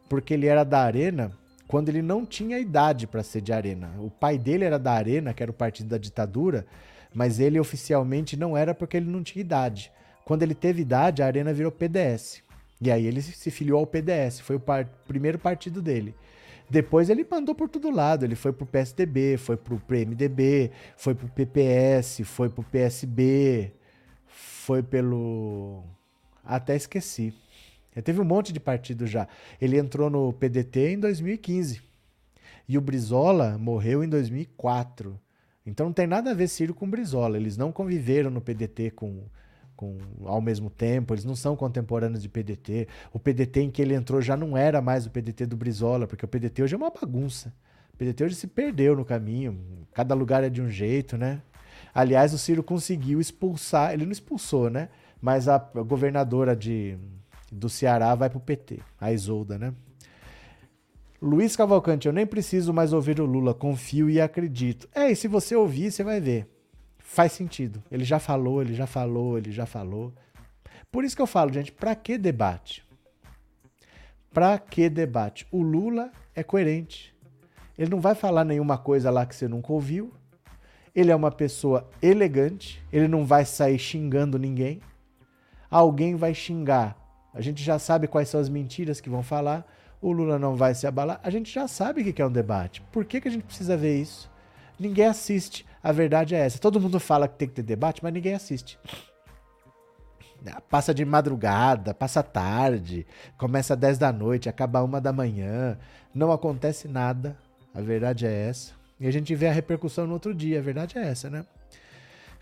porque ele era da Arena quando ele não tinha idade para ser de Arena. O pai dele era da Arena, que era o partido da ditadura, mas ele oficialmente não era porque ele não tinha idade. Quando ele teve idade, a Arena virou PDS. E aí ele se filiou ao PDS, foi o par primeiro partido dele. Depois ele mandou por todo lado, ele foi pro PSDB, foi pro PMDB, foi pro PPS, foi pro PSB, foi pelo até esqueci. Ele teve um monte de partido já. Ele entrou no PDT em 2015. E o Brizola morreu em 2004. Então não tem nada a ver Ciro com Brizola. Eles não conviveram no PDT com com, ao mesmo tempo, eles não são contemporâneos de PDT. O PDT em que ele entrou já não era mais o PDT do Brizola, porque o PDT hoje é uma bagunça. O PDT hoje se perdeu no caminho, cada lugar é de um jeito, né? Aliás, o Ciro conseguiu expulsar, ele não expulsou, né? Mas a governadora de, do Ceará vai pro PT, a Isolda, né? Luiz Cavalcante, eu nem preciso mais ouvir o Lula, confio e acredito. É, e se você ouvir, você vai ver faz sentido. Ele já falou, ele já falou, ele já falou. Por isso que eu falo, gente, para que debate? Para que debate? O Lula é coerente. Ele não vai falar nenhuma coisa lá que você nunca ouviu. Ele é uma pessoa elegante, ele não vai sair xingando ninguém. Alguém vai xingar. A gente já sabe quais são as mentiras que vão falar. O Lula não vai se abalar. A gente já sabe o que é um debate. Por que, que a gente precisa ver isso? Ninguém assiste. A verdade é essa. Todo mundo fala que tem que ter debate, mas ninguém assiste. Passa de madrugada, passa tarde, começa às 10 da noite, acaba uma da manhã, não acontece nada. A verdade é essa. E a gente vê a repercussão no outro dia, a verdade é essa, né?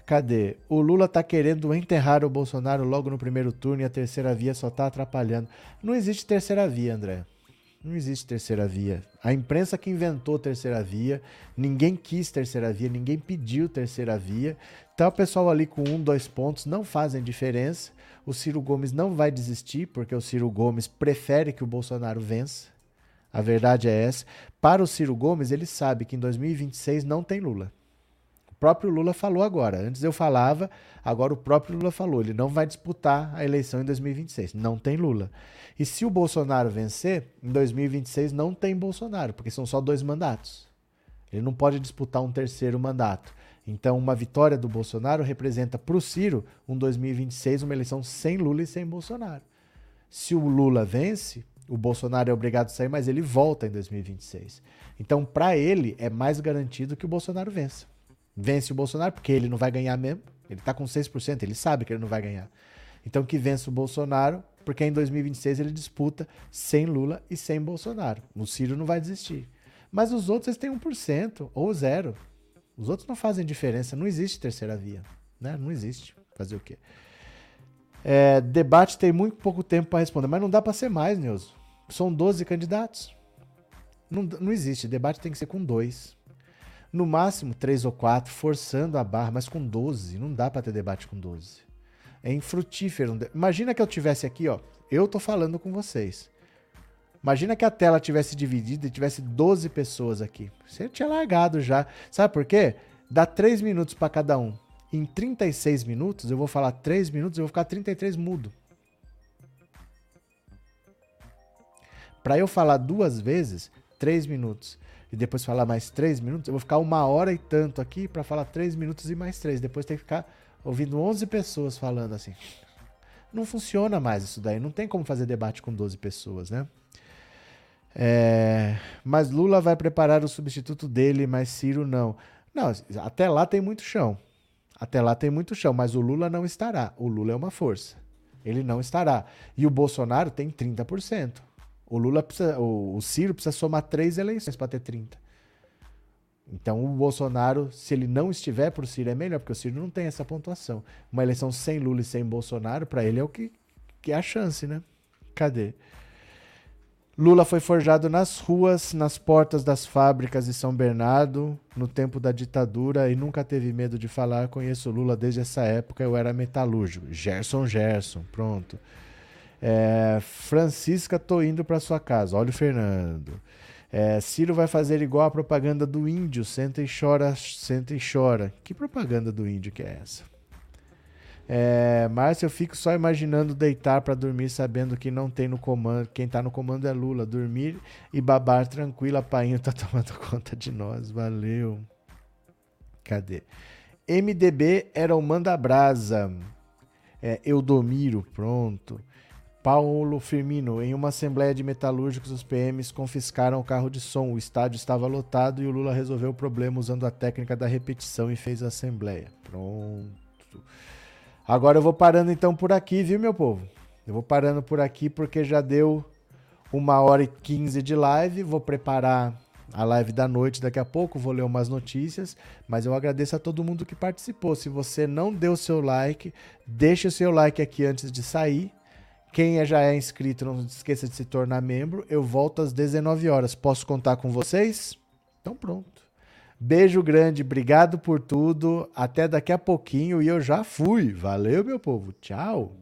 Cadê? O Lula tá querendo enterrar o Bolsonaro logo no primeiro turno e a terceira via só tá atrapalhando. Não existe terceira via, André. Não existe terceira via. A imprensa que inventou terceira via, ninguém quis terceira via, ninguém pediu terceira via. Então o pessoal ali com um, dois pontos não fazem diferença. O Ciro Gomes não vai desistir, porque o Ciro Gomes prefere que o Bolsonaro vença. A verdade é essa. Para o Ciro Gomes, ele sabe que em 2026 não tem Lula próprio Lula falou agora. Antes eu falava, agora o próprio Lula falou. Ele não vai disputar a eleição em 2026. Não tem Lula. E se o Bolsonaro vencer, em 2026 não tem Bolsonaro, porque são só dois mandatos. Ele não pode disputar um terceiro mandato. Então, uma vitória do Bolsonaro representa para o Ciro um 2026, uma eleição sem Lula e sem Bolsonaro. Se o Lula vence, o Bolsonaro é obrigado a sair, mas ele volta em 2026. Então, para ele, é mais garantido que o Bolsonaro vença vence o Bolsonaro, porque ele não vai ganhar mesmo. Ele está com 6%, ele sabe que ele não vai ganhar. Então que vence o Bolsonaro, porque em 2026 ele disputa sem Lula e sem Bolsonaro. O Ciro não vai desistir. Mas os outros eles têm 1% ou zero. Os outros não fazem diferença. Não existe terceira via. Né? Não existe. Fazer o quê? É, debate tem muito pouco tempo para responder, mas não dá para ser mais, Neuzo. São 12 candidatos. Não, não existe. Debate tem que ser com dois. No máximo, três ou quatro, forçando a barra, mas com 12. Não dá para ter debate com 12. É infrutífero. Imagina que eu tivesse aqui, ó. Eu tô falando com vocês. Imagina que a tela tivesse dividida e tivesse 12 pessoas aqui. Você tinha largado já. Sabe por quê? Dá 3 minutos para cada um. Em 36 minutos, eu vou falar 3 minutos, eu vou ficar 33 mudo. Para eu falar duas vezes, 3 minutos e depois falar mais três minutos, eu vou ficar uma hora e tanto aqui para falar três minutos e mais três. Depois tem que ficar ouvindo 11 pessoas falando assim. Não funciona mais isso daí. Não tem como fazer debate com 12 pessoas, né? É, mas Lula vai preparar o substituto dele, mas Ciro não. Não, até lá tem muito chão. Até lá tem muito chão, mas o Lula não estará. O Lula é uma força. Ele não estará. E o Bolsonaro tem 30%. O Lula precisa, o, o Ciro precisa somar três eleições para ter 30. Então o Bolsonaro, se ele não estiver para o Ciro, é melhor, porque o Ciro não tem essa pontuação. Uma eleição sem Lula e sem Bolsonaro, para ele é o que, que é a chance, né? Cadê? Lula foi forjado nas ruas, nas portas das fábricas de São Bernardo, no tempo da ditadura, e nunca teve medo de falar. Conheço Lula desde essa época, eu era metalúrgico. Gerson Gerson, pronto. É, Francisca, tô indo para sua casa. Olha o Fernando. É, Ciro vai fazer igual a propaganda do índio. Senta e chora, senta e chora. Que propaganda do índio que é essa? É, Márcio, eu fico só imaginando deitar para dormir sabendo que não tem no comando. Quem tá no comando é Lula. Dormir e babar tranquilo. A Painho tá <laughs> tomando conta de nós. Valeu. Cadê? MDB era o Manda Brasa. É, Eudomiro, pronto. Paulo Firmino, em uma assembleia de metalúrgicos, os PMs confiscaram o carro de som. O estádio estava lotado e o Lula resolveu o problema usando a técnica da repetição e fez a assembleia. Pronto. Agora eu vou parando então por aqui, viu, meu povo? Eu vou parando por aqui porque já deu uma hora e quinze de live. Vou preparar a live da noite daqui a pouco, vou ler umas notícias, mas eu agradeço a todo mundo que participou. Se você não deu seu like, deixa o seu like aqui antes de sair quem é, já é inscrito, não esqueça de se tornar membro. Eu volto às 19 horas. Posso contar com vocês? Então pronto. Beijo grande, obrigado por tudo. Até daqui a pouquinho e eu já fui. Valeu, meu povo. Tchau.